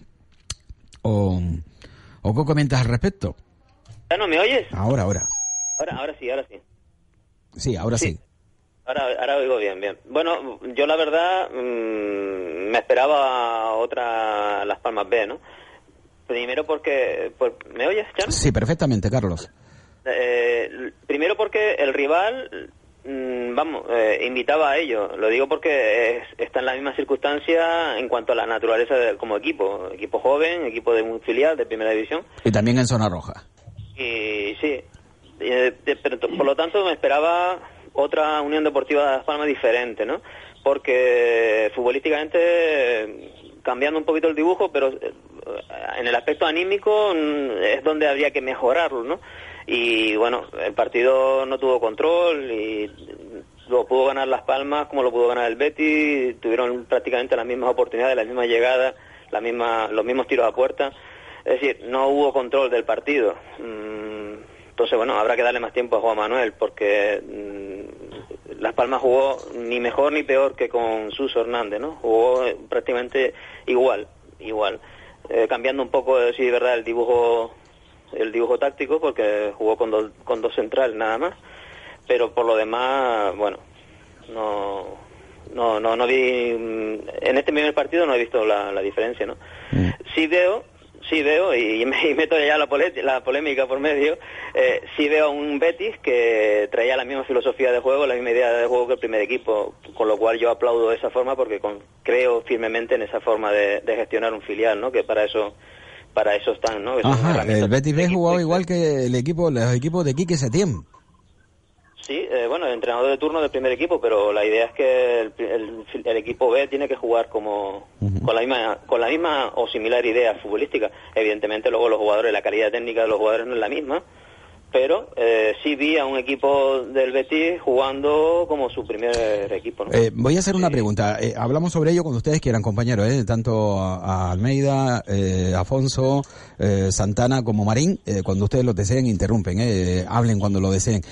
o, o qué comentas al respecto. ¿Ya no me oyes? Ahora, ahora. Ahora, ahora sí, ahora sí. Sí, ahora sí. Ahora, ahora oigo bien, bien. Bueno, yo la verdad mm, me esperaba otra Las Palmas B, ¿no? Primero porque... por- ¿Me oyes, Chano? Sí, perfectamente, Carlos. Eh, primero porque el rival, mm, vamos, eh, invitaba a ello. Lo digo porque es- está en la misma circunstancia en cuanto a la naturaleza de- como equipo. Equipo joven, equipo de un filial de primera división. Y también en zona roja. Y sí, eh, de- pero t- por lo tanto me esperaba otra Unión Deportiva de Las Palmas diferente, ¿no? Porque futbolísticamente, eh, cambiando un poquito el dibujo, pero eh, en el aspecto anímico mm, es donde habría que mejorarlo, ¿no? Y bueno, el partido no tuvo control y lo pudo ganar Las Palmas como lo pudo ganar el Betis, tuvieron prácticamente las mismas oportunidades, las mismas llegadas, la misma, los mismos tiros a puerta. Es decir, no hubo control del partido. Mm, Entonces, bueno, habrá que darle más tiempo a Juan Manuel porque mm, Las Palmas jugó ni mejor ni peor que con Suso Hernández, ¿no? Jugó eh, prácticamente igual, igual. Eh, cambiando un poco, eh, sí, verdad, el dibujo el dibujo táctico porque jugó con dos, con dos centrales nada más. Pero por lo demás, bueno, no, no, no, no vi, mm, en este primer partido no he visto la, la diferencia, ¿no? Sí veo, sí veo, y, me- y meto ya la, la polémica por medio, eh, sí veo un Betis que traía la misma filosofía de juego, la misma idea de juego que el primer equipo, con lo cual yo aplaudo esa forma porque con- creo firmemente en esa forma de, de gestionar un filial, ¿no? Que para eso para eso están, ¿no? Ajá, el Betis B jugaba igual que el equipo, los equipos de Quique Setién. Sí, eh, bueno, el entrenador de turno del primer equipo, pero la idea es que el, el- el equipo B tiene que jugar como con la misma con la misma o similar idea futbolística. Evidentemente luego los jugadores, la calidad técnica de los jugadores no es la misma, pero eh, sí vi a un equipo del Betis jugando como su primer equipo. ¿no? Eh, voy a hacer una pregunta. Eh, hablamos sobre ello cuando ustedes quieran, compañeros, ¿eh? tanto a, a Almeida, eh, Afonso, eh, Santana como Marín. cuando ustedes lo deseen, interrumpen, ¿eh? hablen cuando lo deseen.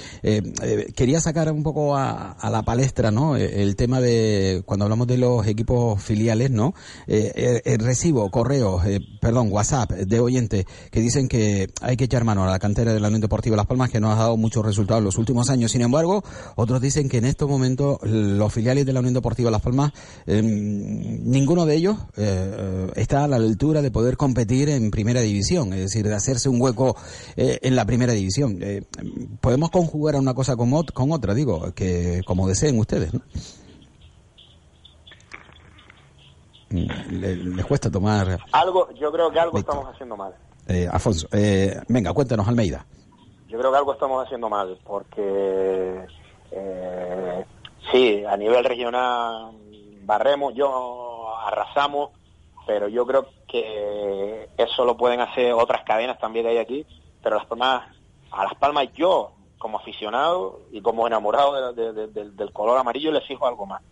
Quería sacar un poco a, a la palestra ¿no? El tema de cuando hablamos de los equipos filiales, ¿no? Recibo correos, eh, perdón, WhatsApp de oyentes que dicen que hay que echar mano a la cantera de la Unión Deportiva Las Palmas, que nos ha dado muchos resultados en los últimos años. Sin embargo, otros dicen que en estos momentos los filiales de la Unión Deportiva Las Palmas, eh, ninguno de ellos eh, está a la altura de poder competir en primera división, es decir, de hacerse un hueco eh, en la primera división. Eh, podemos conjugar una cosa con, ot- con otra, digo, que como deseen ustedes. ¿no? Le- les cuesta tomar. Algo, yo creo que algo Listo. estamos haciendo mal. Eh, Afonso, eh, venga, cuéntanos, Almeida. Yo creo que algo estamos haciendo mal, porque eh, sí, a nivel regional barremos, yo arrasamos, pero yo creo que eso lo pueden hacer otras cadenas también que hay aquí, pero las palmas, a las palmas yo, como aficionado y como enamorado de- de- de- del color amarillo, le fijo algo más.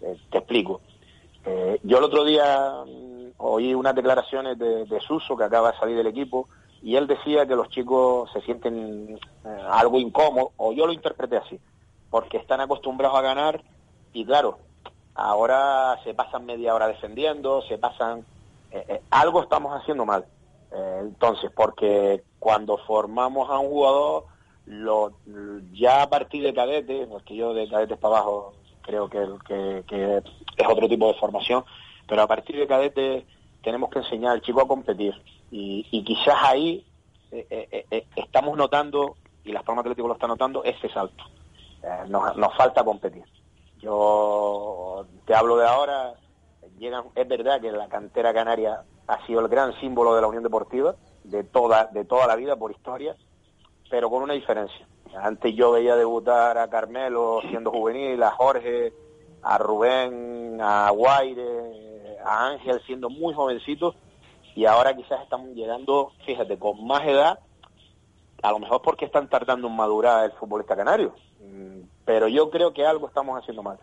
Eh, te explico. Eh, yo el otro día mm, oí unas declaraciones de, de Suso, que acaba de salir del equipo, y él decía que los chicos se sienten eh, algo incómodos, o yo lo interpreté así, porque están acostumbrados a ganar y claro, ahora se pasan media hora defendiendo, se pasan... eh, eh, algo estamos haciendo mal. Entonces, porque cuando formamos a un jugador, lo, ya a partir de cadete, porque yo de cadetes para abajo creo que, que, que es otro tipo de formación, pero a partir de cadete tenemos que enseñar al chico a competir y, quizás ahí eh, eh, eh, estamos notando, y Las Palmas Atlético lo está notando, ese salto. Nos, nos falta competir. Yo te hablo de ahora, llegan, es verdad que la cantera canaria ha sido el gran símbolo de la Unión Deportiva de toda, de toda la vida por historia, pero con una diferencia. Antes yo veía debutar a Carmelo siendo juvenil, a Jorge, a Rubén, a Guaire, a Ángel siendo muy jovencitos y ahora quizás están llegando, fíjate, con más edad, a lo mejor porque están tardando en madurar el futbolista canario, Mm, pero yo creo que algo estamos haciendo mal,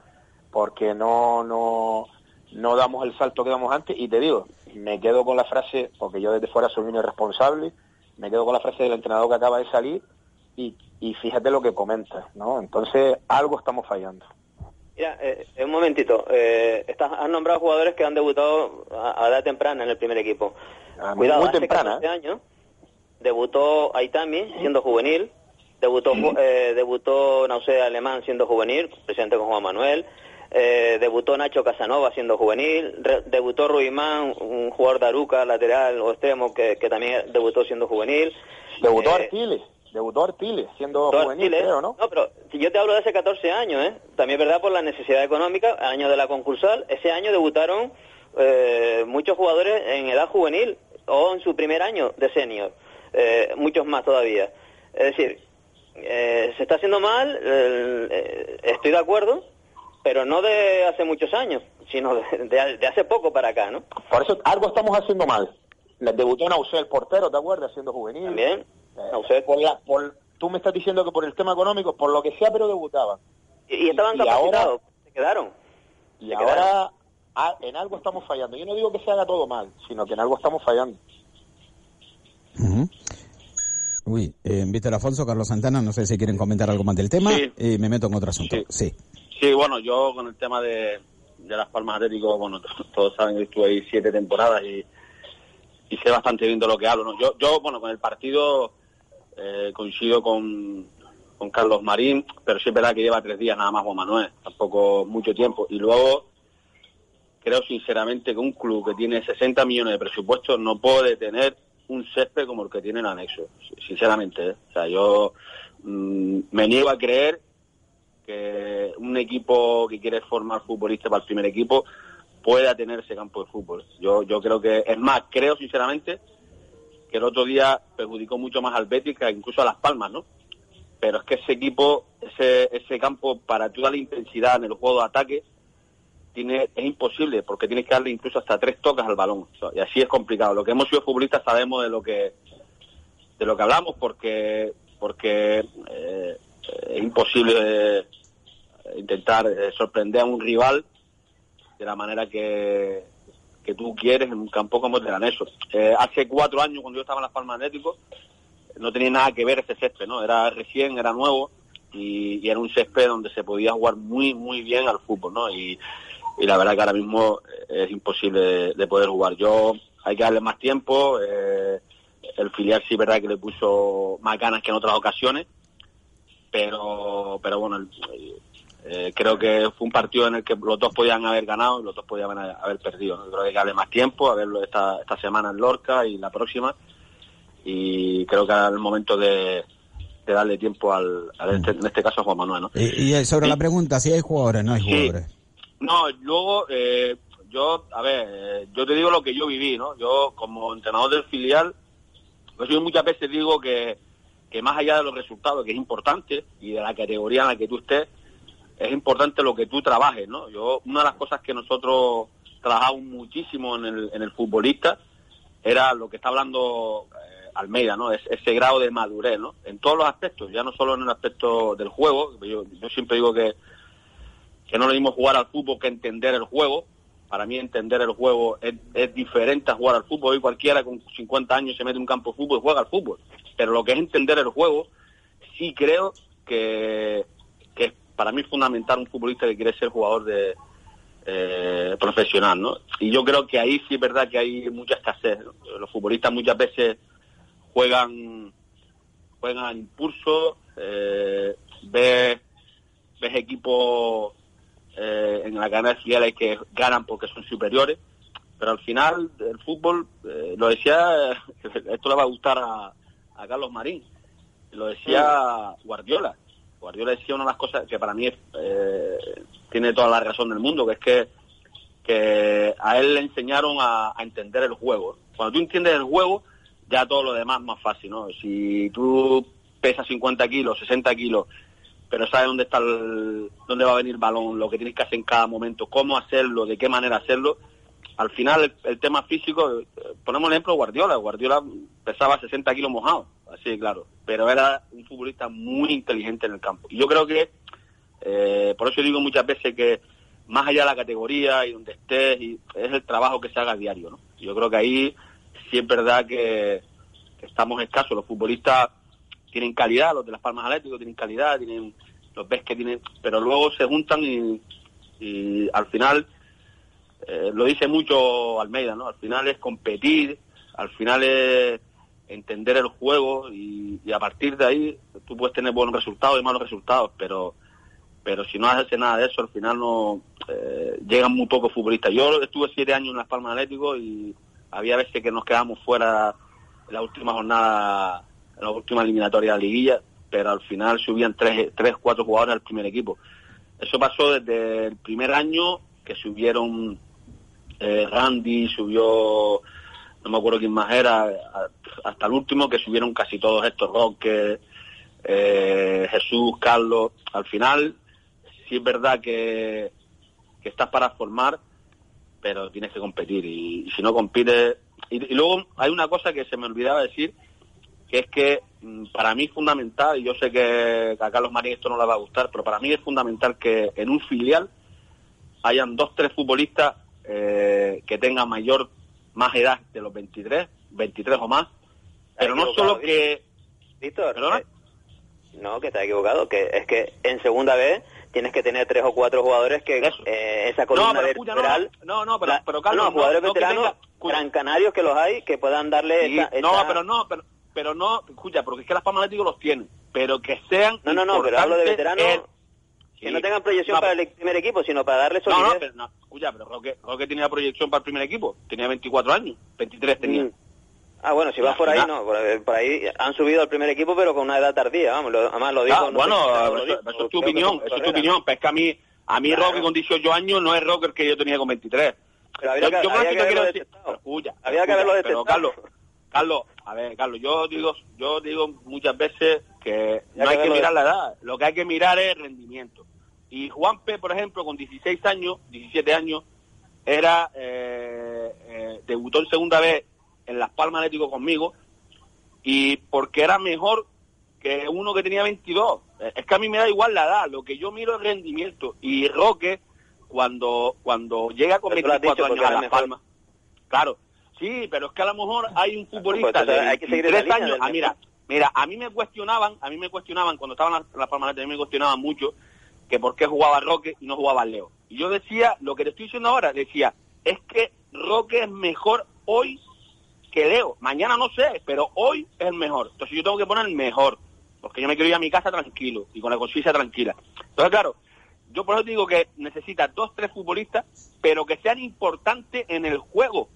porque no, no, no damos el salto que damos antes y te digo, me quedo con la frase, porque yo desde fuera soy un irresponsable, me quedo con la frase del entrenador que acaba de salir y, y fíjate lo que comenta, ¿no? Entonces algo estamos fallando. Mira, eh, un momentito. Eh, estás, has nombrado jugadores que han debutado a, a edad temprana en el primer equipo. Ah, muy- Cuidado, muy hace temprana, 14 años debutó Aitami siendo juvenil, debutó eh, debutó Nausea Alemán siendo juvenil, presidente con Juan Manuel, eh, debutó Nacho Casanova siendo juvenil, re- debutó Ruimán, un jugador de Aruca, lateral o extremo, que, que también debutó siendo juvenil. Debutó Eh, Artiles, debutó Artiles, siendo juvenil, Artiles. creo, ¿no? No, pero si yo te hablo de hace 14 años, ¿eh? También es verdad por la necesidad económica, año de la concursal, ese año debutaron eh, muchos jugadores en edad juvenil o en su primer año de senior, eh, muchos más todavía. Es decir, eh, se está haciendo mal, estoy de acuerdo, pero no de hace muchos años, sino de, de- de hace poco para acá, ¿no? Por eso algo estamos haciendo mal. Les debutó Nausel, el portero, ¿te acuerdas? Siendo juvenil. También, Eh, por la, por, tú me estás diciendo que por el tema económico, por lo que sea, pero debutaban. Y, y estaban Y ahora- capacitados, se quedaron. Y Se ahora ah, en algo estamos fallando. Yo no digo que se haga todo mal, sino que en algo estamos fallando. Ujú. Uy, eh, Víctor Afonso, Carlos Santana, no sé si quieren comentar algo más del tema. Sí. Y me meto en otro asunto. Sí. Sí, bueno, yo con el tema de, de las Palmas Atlético, bueno, todos saben que estuve ahí siete temporadas y, y sé bastante bien de lo que hablo, ¿no? Yo, yo bueno, con el partido eh, coincido con, con Carlos Marín, pero sí es que lleva tres días nada más Juan Manuel, tampoco mucho tiempo. Y luego creo sinceramente que un club que tiene 60 millones de presupuesto no puede tener un césped como el que tiene el anexo, sinceramente. ¿eh? O sea, yo mm, me niego a creer que un equipo que quiere formar futbolistas para el primer equipo pueda tener ese campo de fútbol. Yo, yo creo que, es más, creo sinceramente que el otro día perjudicó mucho más al Betis que incluso a Las Palmas, ¿no? Pero es que ese equipo, ese, ese campo, para toda la intensidad en el juego de ataque, tiene, es imposible, porque tienes que darle incluso hasta tres toques al balón. Y así es complicado. Lo que hemos sido futbolistas sabemos de lo que de lo que hablamos, porque porque eh, es imposible eh, intentar eh, sorprender a un rival de la manera que, que tú quieres en un campo como el de Ganeso. Eh, hace cuatro años, cuando yo estaba en Las Palmas Atlético, no tenía nada que ver ese césped, ¿no? Era recién, era nuevo y, era un césped donde se podía jugar muy, muy bien al fútbol, ¿no? Y, la verdad que ahora mismo es imposible de, de poder jugar. Yo hay que darle más tiempo. eh, el filial sí, verdad que le puso más ganas que en otras ocasiones, pero, pero bueno, eh, creo que fue un partido en el que los dos podían haber ganado y los dos podían haber, perdido. Creo que darle más tiempo, a verlo esta, esta semana en Lorca y la próxima. Y creo que era el momento de, de darle tiempo al, al este- en este caso a Juan Manuel. ¿no? Y, y sobre la pregunta, si hay jugadores, no hay Sí. jugadores. No, luego, eh, yo, a ver, eh, yo te digo lo que yo viví, ¿no? Yo, como entrenador del filial, pues yo muchas veces digo que, que más allá de los resultados, que es importante, y de la categoría en la que tú estés, es importante lo que tú trabajes, ¿no? Yo, una de las cosas que nosotros trabajamos muchísimo en el, en el futbolista era lo que está hablando eh, Almeida, ¿no? Es, ese grado de madurez, ¿no? En todos los aspectos, ya no solo en el aspecto del juego, yo, siempre digo que que no lo mismo jugar al fútbol que entender el juego. Para mí entender el juego es, es diferente a jugar al fútbol. Hoy cualquiera con 50 años se mete en un campo de fútbol y juega al fútbol. Pero lo que es entender el juego, sí creo que, para mí fundamental un futbolista que quiere ser jugador de eh, profesional, ¿no? Y yo creo que ahí sí es verdad que hay mucha escasez. Los futbolistas muchas veces juegan juegan al impulso, eh, ves, ves equipos eh, en la cadena de filiales que ganan porque son superiores, pero al final el fútbol, eh, lo decía, esto le va a gustar a, a Carlos Marín, lo decía Guardiola. Guardiola decía una de las cosas que para mí eh, tiene toda la razón del mundo, que es que, a él le enseñaron a, a entender el juego. Cuando tú entiendes el juego, ya todo lo demás es más fácil, ¿no? Si tú pesas 50 kilos, 60 kilos, pero sabes dónde está el, dónde va a venir el balón, lo que tienes que hacer en cada momento, cómo hacerlo, de qué manera hacerlo, al final el, tema físico, eh, ponemos el ejemplo Guardiola, Guardiola pesaba 60 kilos mojados, así claro, pero era un futbolista muy inteligente en el campo. Y yo creo que, eh, por eso digo muchas veces que más allá de la categoría y donde estés, es el trabajo que se haga a diario, ¿no? Yo creo que ahí sí es verdad que, estamos escasos, los futbolistas tienen calidad, los de las Palmas Atlético tienen calidad, tienen los ves que tienen, pero luego se juntan y al final eh, lo dice mucho Almeida, ¿no? Al final es competir, al final es entender el juego y, a partir de ahí tú puedes tener buenos resultados y malos resultados, pero pero si no haces nada de eso, al final no eh, llegan muy pocos futbolistas. Yo estuve siete años en Las Palmas Atlético y había veces que nos quedamos fuera en la última jornada, en la última eliminatoria de la liguilla, pero al final subían tres, tres, cuatro jugadores al primer equipo. Eso pasó desde el primer año que subieron eh, Randy, subió, no me acuerdo quién más era, hasta el último que subieron casi todos estos Roque, eh, Jesús, Carlos. Al final, sí es verdad que, que estás para formar, pero tienes que competir. Y, si no compites. Y, luego hay una cosa que se me olvidaba decir, que es que mm, para mí es fundamental, y yo sé que a Carlos Marín esto no le va a gustar, pero para mí es fundamental que en un filial hayan dos, tres futbolistas eh, que tengan mayor, más edad de los 23, 23 o más, pero no solo que... Víctor, eh, no, que está equivocado, que es que en segunda vez tienes que tener tres o cuatro jugadores que eh, esa columna no, vertebral... no, no, pero, pero Carlos, no, jugadores veteranos, gran canarios que los hay, que puedan darle No, pero no, pero, pero no, escucha, porque es que las Palmas los tienen, pero que sean... No, no, no, pero hablo de veteranos... Que no tengan proyección para el primer equipo, sino para darle solidez. No, no, pero, no, escucha, pero Roque, Roque tenía proyección para el primer equipo. Tenía 24 años, 23 tenía. Mm. Ah, bueno, si vas por ahí, no. Por, ahí han subido al primer equipo, pero con una edad tardía, vamos. además lo digo. Ah, bueno, eso, es tu opinión, eso es tu opinión. Pero es que a mí, a mí Roque con 18 años no es Roque el que yo tenía con 23. Pero había que, yo, creo que, que haberlo detectado. había que haberlo detectado. Carlos, Carlos, a ver, Carlos, yo digo, yo digo muchas veces que no hay que mirar la edad. Lo que hay que mirar es el rendimiento. Y Juanpe, por ejemplo, con 16 años, 17 años, era eh, eh, debutó en segunda vez en Las Palmas Atlético conmigo y porque era mejor que uno que tenía 22. Es que a mí me da igual la edad, lo que yo miro es rendimiento. Y Roque, cuando cuando llega con 24 años a Las Palmas, claro, sí, pero es que a lo mejor hay un futbolista de hay años. Ah, mira, mira, a mí me cuestionaban, a mí me cuestionaban cuando estaban en Las Palmas Atlético, me cuestionaban mucho que por qué jugaba Roque y no jugaba Leo. Y yo decía, lo que te estoy diciendo ahora, decía, es que Roque es mejor hoy que Leo. Mañana no sé, pero hoy es el mejor. Entonces yo tengo que poner el mejor, porque yo me quiero ir a mi casa tranquilo y con la conciencia tranquila. Entonces, claro, yo por eso digo que necesita dos, tres futbolistas, pero que sean importantes en el juego.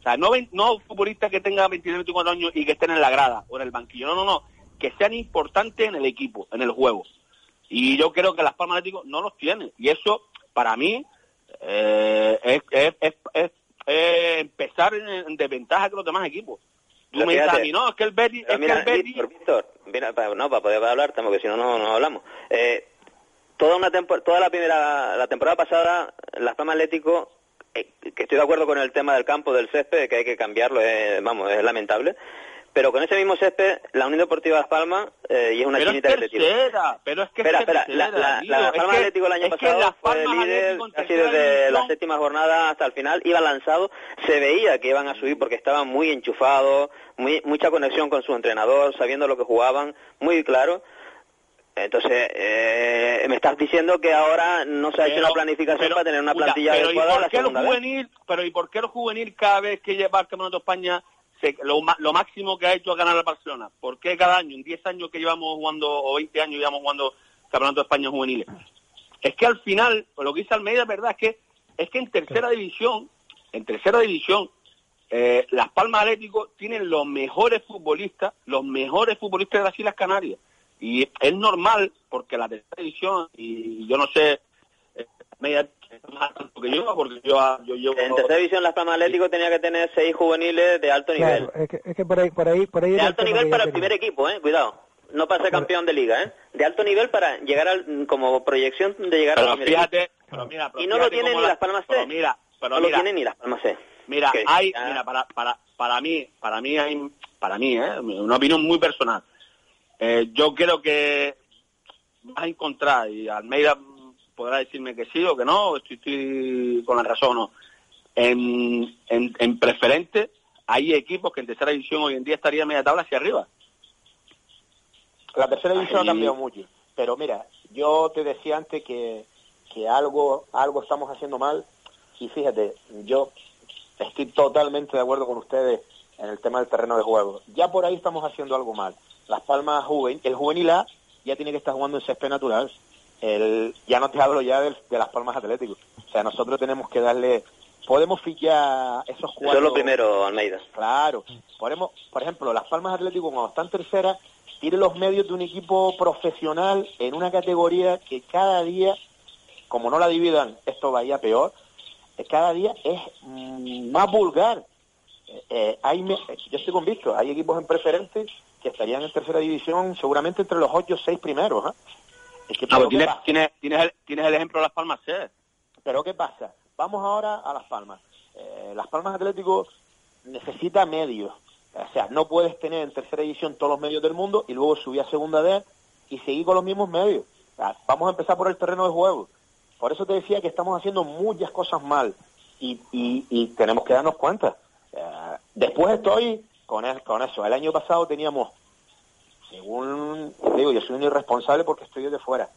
O sea, no, no futbolistas que tengan 23, 24 años y que estén en la grada o en el banquillo. No, no, no. Que sean importantes en el equipo, en el juego. Y yo creo que Las Palmas Atlético no los tiene. Y eso, para mí, eh, es, es, es, empezar en, desventaja que los demás equipos. Tú me dices a mí, no, es que el Betty... Es mira, que el Víctor, Víctor, mira, para, no, para poder hablar, porque si no, no hablamos. Eh, toda una toda la primera, la temporada pasada, Las Palmas Atlético, eh, que estoy de acuerdo con el tema del campo, del césped, que hay que cambiarlo, vamos, es lamentable, pero con ese mismo césped, la Unión Deportiva Las Palmas, eh, y es una pero chinita es tercera, Pero es que espera, espera, la, la, la Palma Atlético el año pasado fue el líder casi desde la séptima jornada hasta el final, iba lanzado, se veía que iban a subir porque estaban muy enchufados, muy, mucha conexión con su entrenador, sabiendo lo que jugaban, muy claro. Entonces, eh, me estás diciendo que ahora no se ha hecho una planificación para tener una plantilla pero adecuada ¿y por qué la juvenil, Pero ¿y por qué el juvenil cada vez que lleva el Campeonato de España lo, máximo que ha hecho es ganar a Barcelona. ¿Por qué cada año, en 10 años que llevamos jugando, o 20 años llevamos jugando Campeonato de España juveniles? Es que al final, lo que dice Almeida es verdad, es que, es que en tercera división, en tercera división, eh, Las Palmas Atlético tienen los mejores futbolistas, los mejores futbolistas de las Islas Canarias. Y es normal, porque la tercera división, y yo no sé, eh, que yo, porque yo, yo, En tercera división Las Palmas Atlético tenía que tener seis juveniles de alto nivel. es, que, es que por ahí, por ahí, por ahí de alto nivel para el primer equipo, eh, cuidado. No para ser campeón de liga, ¿eh? De alto nivel para llegar al, como proyección de llegar al primer fíjate, Pero mira, y no lo tienen ni Las Palmas C. mira, pero no lo tienen ni Las Palmas C. Mira, hay, mira, para, para, para mí, para mí hay, para mí, ¿eh? Una opinión muy personal. Eh, yo creo que vas a encontrar, y Almeida podrá decirme que sí o que no, estoy, con la razón o no. En, en, preferente hay equipos que en tercera división hoy en día estaría media tabla hacia arriba. La tercera división ha cambiado mucho, pero mira, yo te decía antes que que algo, algo estamos haciendo mal. Y fíjate, yo estoy totalmente de acuerdo con ustedes en el tema del terreno de juego. Ya por ahí estamos haciendo algo mal. Las Palmas juvenil, el juvenil A ya tiene que estar jugando en césped natural. El, ya no te hablo ya de, de las Palmas Atléticos. O sea, nosotros tenemos que darle podemos fichar esos cuatro... Eso es lo primero, Almeida. Claro. Podemos, por ejemplo, Las Palmas Atlético, cuando están tercera, tiene los medios de un equipo profesional en una categoría que cada día, como no la dividan, esto vaya peor, eh, cada día es mm, más vulgar. Eh, eh, hay, yo estoy convicto, hay equipos en preferente que estarían en tercera división seguramente entre los ocho o seis primeros. Es que, ah, tienes, tienes, tienes, el, ejemplo de Las Palmas C. Pero ¿qué pasa? Vamos ahora a Las Palmas. Eh, Las Palmas Atlético necesita medios. O sea, no puedes tener en tercera división todos los medios del mundo y luego subir a segunda D y seguir con los mismos medios. vamos a empezar por el terreno de juego. Por eso te decía que estamos haciendo muchas cosas mal y, tenemos que darnos cuenta. Eh, después estoy con, con eso. El año pasado teníamos, según digo, yo soy un irresponsable porque estoy de fuera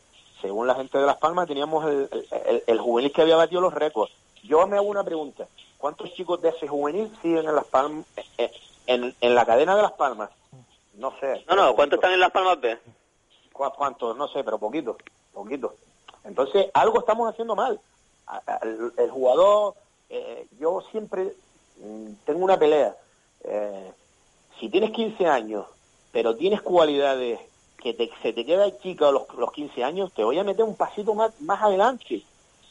según la gente de Las Palmas, teníamos el, juvenil que había batido los récords. Yo me hago una pregunta. ¿Cuántos chicos de ese juvenil siguen en Las Palmas, eh, en, la cadena de Las Palmas? No sé. No, no, ¿cuántos están en Las Palmas B? ¿Cuántos? No sé, pero poquito, poquito. Entonces, algo estamos haciendo mal. El, jugador, eh, yo siempre mm, tengo una pelea. Eh, si tienes 15 años, pero tienes cualidades que se te queda chica los, los 15 años, te voy a meter un pasito más, más adelante,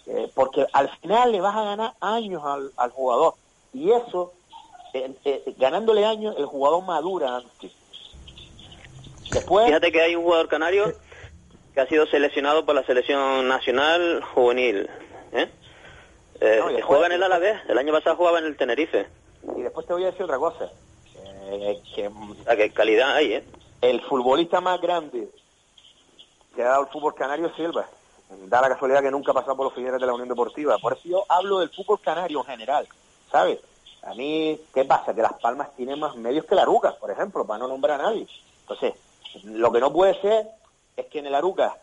eh, porque al final le vas a ganar años al, al jugador. Y eso, eh, eh, ganándole años, el jugador madura antes. Después, Fíjate que hay un jugador canario que ha sido seleccionado por la selección nacional juvenil. ¿eh? juega en el Alavés, el año pasado jugaba en el Tenerife. Y después te voy a decir otra cosa. Qué calidad hay, ¿eh? el futbolista más grande que ha dado el fútbol canario es Silva. Da la casualidad que nunca ha pasado por los filiales de la Unión Deportiva. Por eso yo hablo del fútbol canario en general, ¿sabes? A mí, ¿qué pasa? Que Las Palmas tienen más medios que la Aruca, por ejemplo, para no nombrar a nadie. Entonces, lo que no puede ser es que en el Aruca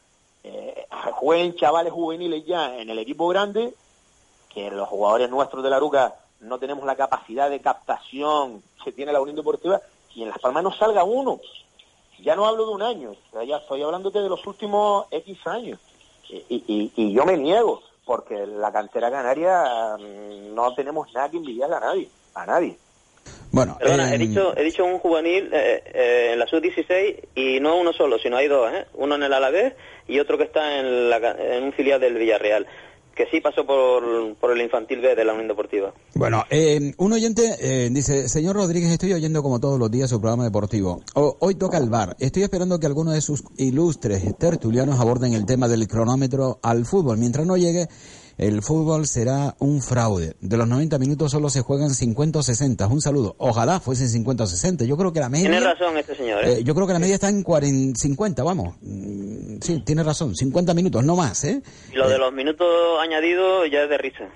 eh, jueguen chavales juveniles ya en el equipo grande, que los jugadores nuestros de la Aruca no tenemos la capacidad de captación que tiene la Unión Deportiva, y en Las Palmas no salga uno. Ya no hablo de un año, ya estoy hablándote de los últimos X años. Y, y, yo me niego, porque la cantera canaria mm, no tenemos nada que envidiarle a nadie, a nadie. Bueno, Perdona, he dicho he dicho un juvenil eh, eh, en la sub-16 y no uno solo, sino hay dos, ¿eh? uno en el Alavés y otro que está en, la, en un filial del Villarreal que sí pasó por, por el infantil B de la Unión Deportiva. Bueno, eh, un oyente eh, dice, señor Rodríguez, estoy oyendo como todos los días su programa deportivo. hoy toca el bar. Estoy esperando que alguno de sus ilustres tertulianos aborden el tema del cronómetro al fútbol. Mientras no llegue, el fútbol será un fraude. De los 90 minutos solo se juegan 50 o 60. Un saludo. Ojalá fuesen 50 o 60. Yo creo que la media... Tiene razón este señor. ¿eh? Eh, yo creo que la media está en 40, 50, vamos. Mm, sí, tiene razón. 50 minutos, no más, ¿eh? Y lo de los minutos añadidos ya es de risa.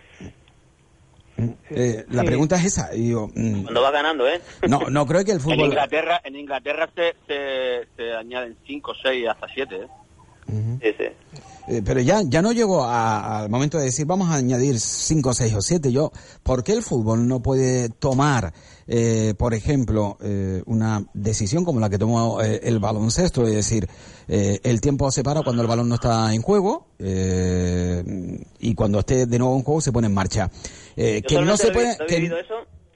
Eh, la pregunta es esa. Digo, mm, Cuando va ganando, ¿eh? No, no creo que el fútbol... En Inglaterra, en Inglaterra se, se, añaden 5, 6, hasta 7, ¿eh? Sí, sí. Eh, pero ya, ya no llego al momento de decir vamos a añadir 5, 6 o 7. Yo, ¿por qué el fútbol no puede tomar, eh, por ejemplo, eh, una decisión como la que tomó el baloncesto? Es decir, el tiempo se para cuando el balón no está en juego y cuando esté de nuevo en juego se pone en marcha. que no se puede...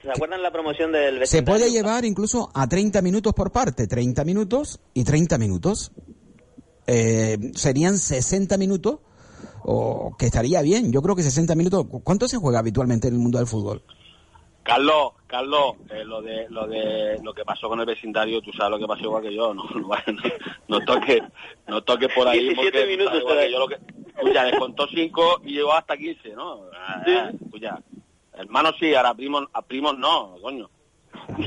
¿Se acuerdan la promoción del Se puede llevar incluso a 30 minutos por parte, 30 minutos y 30 minutos eh, serían 60 minutos, o que estaría bien. Yo creo que 60 minutos. ¿Cuánto se juega habitualmente en el mundo del fútbol? Carlos, Carlos, eh, lo de lo de lo que pasó con el vecindario, tú sabes lo que pasó igual que yo, no, no, toques no toque por ahí 17 minutos yo lo que ya descontó 5 y llegó hasta 15, ¿no? Ah, pues ya. Hermano sí, ahora primos, a primos no, coño.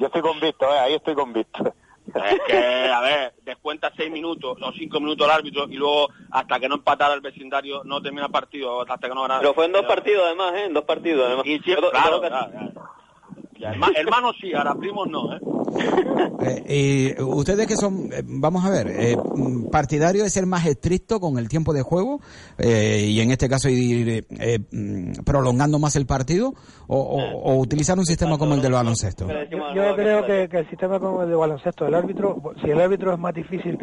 yo estoy convicto, eh, ahí estoy convicto. Es que, a ver, descuenta seis minutos o cinco minutos el árbitro y luego hasta que no empatara el vecindario no termina el partido, hasta que no Pero fue en dos partidos además, ¿eh? En dos partidos además. Y claro, hermanos sí, ahora primos no, ¿eh? eh ustedes que son, eh, vamos a ver, eh, partidario de ser más estricto con el tiempo de juego eh, y en este caso ir mm, prolongando más el partido o, utilizar un sistema como el del baloncesto. Yo, creo que, que, el sistema como el del baloncesto, el árbitro, si el árbitro es más difícil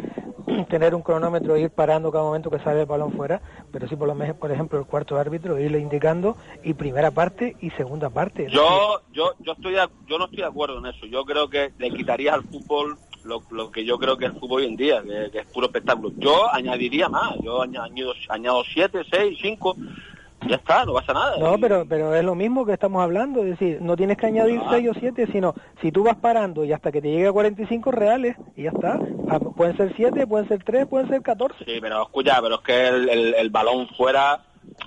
tener un cronómetro e ir parando cada momento que sale el balón fuera, pero sí por lo menos, por ejemplo, el cuarto árbitro irle indicando y primera parte y segunda parte. Yo, yo, yo estoy, yo no estoy de acuerdo en eso. Yo creo que le quitaría al fútbol lo, lo que yo creo que es el fútbol hoy en día, que, es puro espectáculo. Yo añadiría más. Yo añado, añado siete, seis, cinco ya está, no pasa nada. No, pero pero es lo mismo que estamos hablando, es decir, no tienes que añadir 6 o 7, sino si tú vas parando y hasta que te llegue a 45 reales y ya está. Ah, pueden ser 7, pueden ser 3, pueden ser 14. Sí, pero escucha, pero es que el, el, balón fuera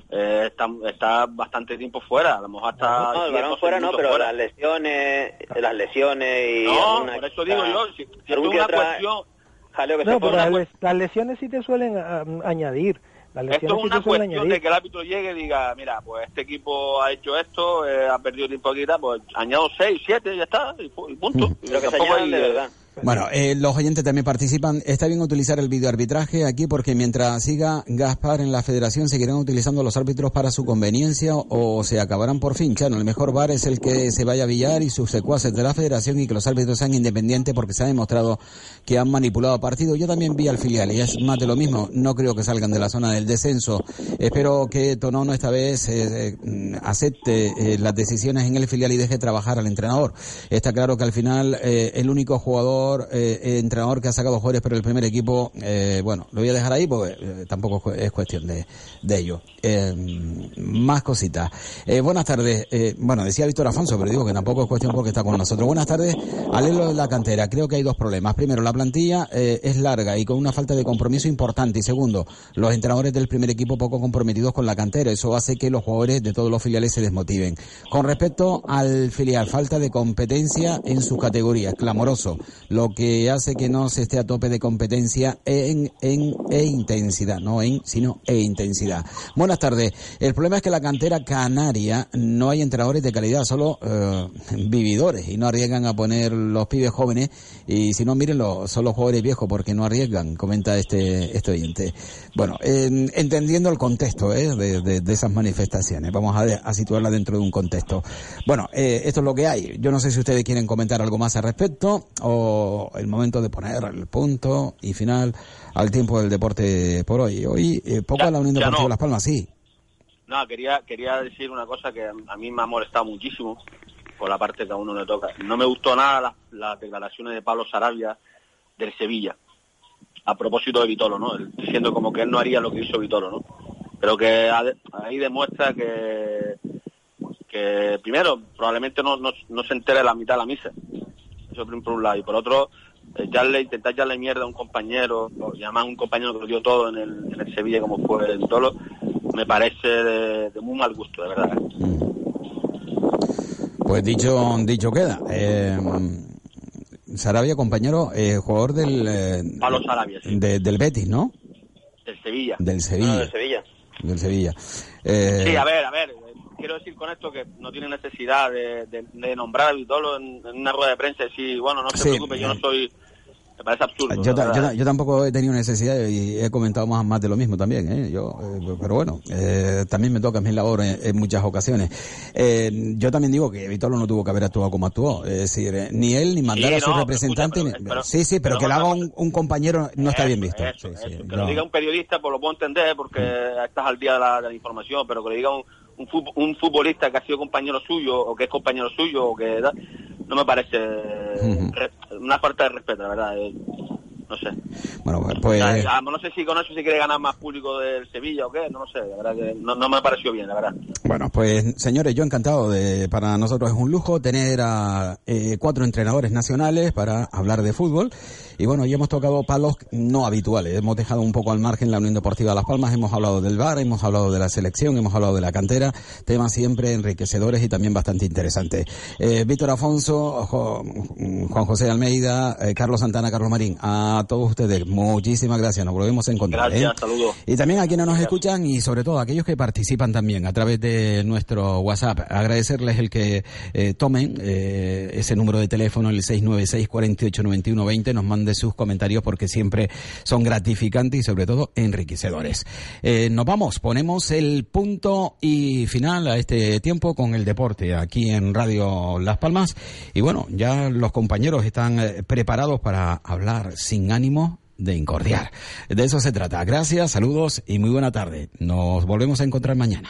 eh, está, está bastante tiempo fuera, a lo mejor hasta... No, el balón fuera no, pero las lesiones, las lesiones y... No, por eso digo yo, si, es una cuestión... no, pero las, lesiones sí te suelen ah, añadir. Esto es una cuestión de que el árbitro llegue y diga, mira, pues este equipo ha hecho esto, eh, ha perdido tiempo aquí, pues añado 6, 7 y ya está, y, punto. Lo que se de verdad. Bueno, eh, los oyentes también participan. Está bien utilizar el videoarbitraje aquí porque mientras siga Gaspar en la federación seguirán utilizando los árbitros para su conveniencia o se acabarán por fin. Chano, el mejor bar es el que se vaya a billar y sus secuaces de la federación y que los árbitros sean independientes porque se ha demostrado que han manipulado partidos. Yo también vi al filial y es más de lo mismo. No creo que salgan de la zona del descenso. Espero que Tonono esta vez eh, eh, acepte las decisiones en el filial y deje trabajar al entrenador. Está claro que al final el único jugador eh, eh, entrenador que ha sacado jugadores pero el primer equipo, eh, bueno, lo voy a dejar ahí porque tampoco es cuestión de, de ello. más cositas. buenas tardes. bueno, decía Víctor Afonso, pero digo que tampoco es cuestión porque está con nosotros. Buenas tardes. Al de la cantera, creo que hay dos problemas. Primero, la plantilla es larga y con una falta de compromiso importante. Y segundo, los entrenadores del primer equipo poco comprometidos con la cantera. Eso hace que los jugadores de todos los filiales se desmotiven. Con respecto al filial, falta de competencia en sus categorías, clamoroso lo que hace que no se esté a tope de competencia en, en e intensidad, no en, sino e intensidad. Buenas tardes. El problema es que la cantera canaria no hay entrenadores de calidad, solo eh, vividores y no arriesgan a poner los pibes jóvenes y si no, mírenlo, son los jugadores viejos porque no arriesgan, comenta este, este oyente. Bueno, entendiendo el contexto eh, de, de, esas manifestaciones, vamos a, a, situarla dentro de un contexto. Bueno, eh, esto es lo que hay. Yo no sé si ustedes quieren comentar algo más al respecto o el momento de poner el punto y final al tiempo del deporte por hoy. Hoy eh, poco a la Unión Deportiva Las Palmas, sí. No, quería, quería decir una cosa que a mí me ha molestado muchísimo por la parte que a uno le toca. No me gustó nada las, declaraciones de Pablo Sarabia del Sevilla a propósito de Vitolo, ¿no? Diciendo como que él no haría lo que hizo Vitolo, ¿no? Pero que ahí demuestra que, que primero, probablemente no, no, no se entere la mitad de la misa eso por un lado. Y por otro, echarle, intentar echarle mierda a un compañero, y además un compañero que lo dio todo en el, en el Sevilla como fue el Tolo, me parece de, muy mal gusto, de verdad. Pues dicho, dicho queda. Eh, Sarabia, compañero, eh, jugador del... Eh, Pablo Sarabia, sí. del Betis, ¿no? Del Sevilla. Del Sevilla. Del Sevilla. Del Sevilla. sí, a ver, a ver, quiero decir con esto que no tiene necesidad de, nombrar a Vitolo en, una rueda de prensa y decir, bueno, no se preocupe, yo no soy... Me parece absurdo. Yo, tampoco he tenido necesidad y he comentado más, más de lo mismo también. ¿eh? Yo, eh, pero bueno, eh, también me toca mi labor en, muchas ocasiones. yo también digo que Vitolo no tuvo que haber actuado como actuó. Es decir, ni él ni mandar a su representante. sí, sí, pero, que lo haga un, compañero no está bien visto. que lo diga un periodista, pues lo puedo entender porque estás al día de la, de la información, pero que lo diga un un, futbolista que ha sido compañero suyo o que es compañero suyo o que no me parece una falta de respeto, la verdad. Eh, no sé. Bueno, pues... no sé si con eso si quiere ganar más público del Sevilla o qué, no lo sé, la verdad que no, no me pareció bien, la verdad. Bueno, pues señores, yo encantado de, para nosotros es un lujo tener a eh, cuatro entrenadores nacionales para hablar de fútbol y bueno, ya hemos tocado palos no habituales. Hemos dejado un poco al margen la Unión Deportiva Las Palmas. Hemos hablado del bar, hemos hablado de la selección, hemos hablado de la cantera. Temas siempre enriquecedores y también bastante interesantes. Eh, Víctor Afonso, Juan José Almeida, eh, Carlos Santana, Carlos Marín. A todos ustedes, muchísimas gracias. Nos volvemos a encontrar. Gracias, ¿eh? saludos. Y también a quienes nos escuchan y sobre todo a aquellos que participan también a través de nuestro WhatsApp. Agradecerles el que eh, tomen eh, ese número de teléfono, el 696 489120 nos mande sus comentarios porque siempre son gratificantes y sobre todo enriquecedores. Nos vamos, ponemos el punto y final a este tiempo con el deporte aquí en Radio Las Palmas. Y bueno, ya los compañeros están preparados para hablar sin ánimo de incordiar. De eso se trata. Gracias, saludos y muy buena tarde. Nos volvemos a encontrar mañana.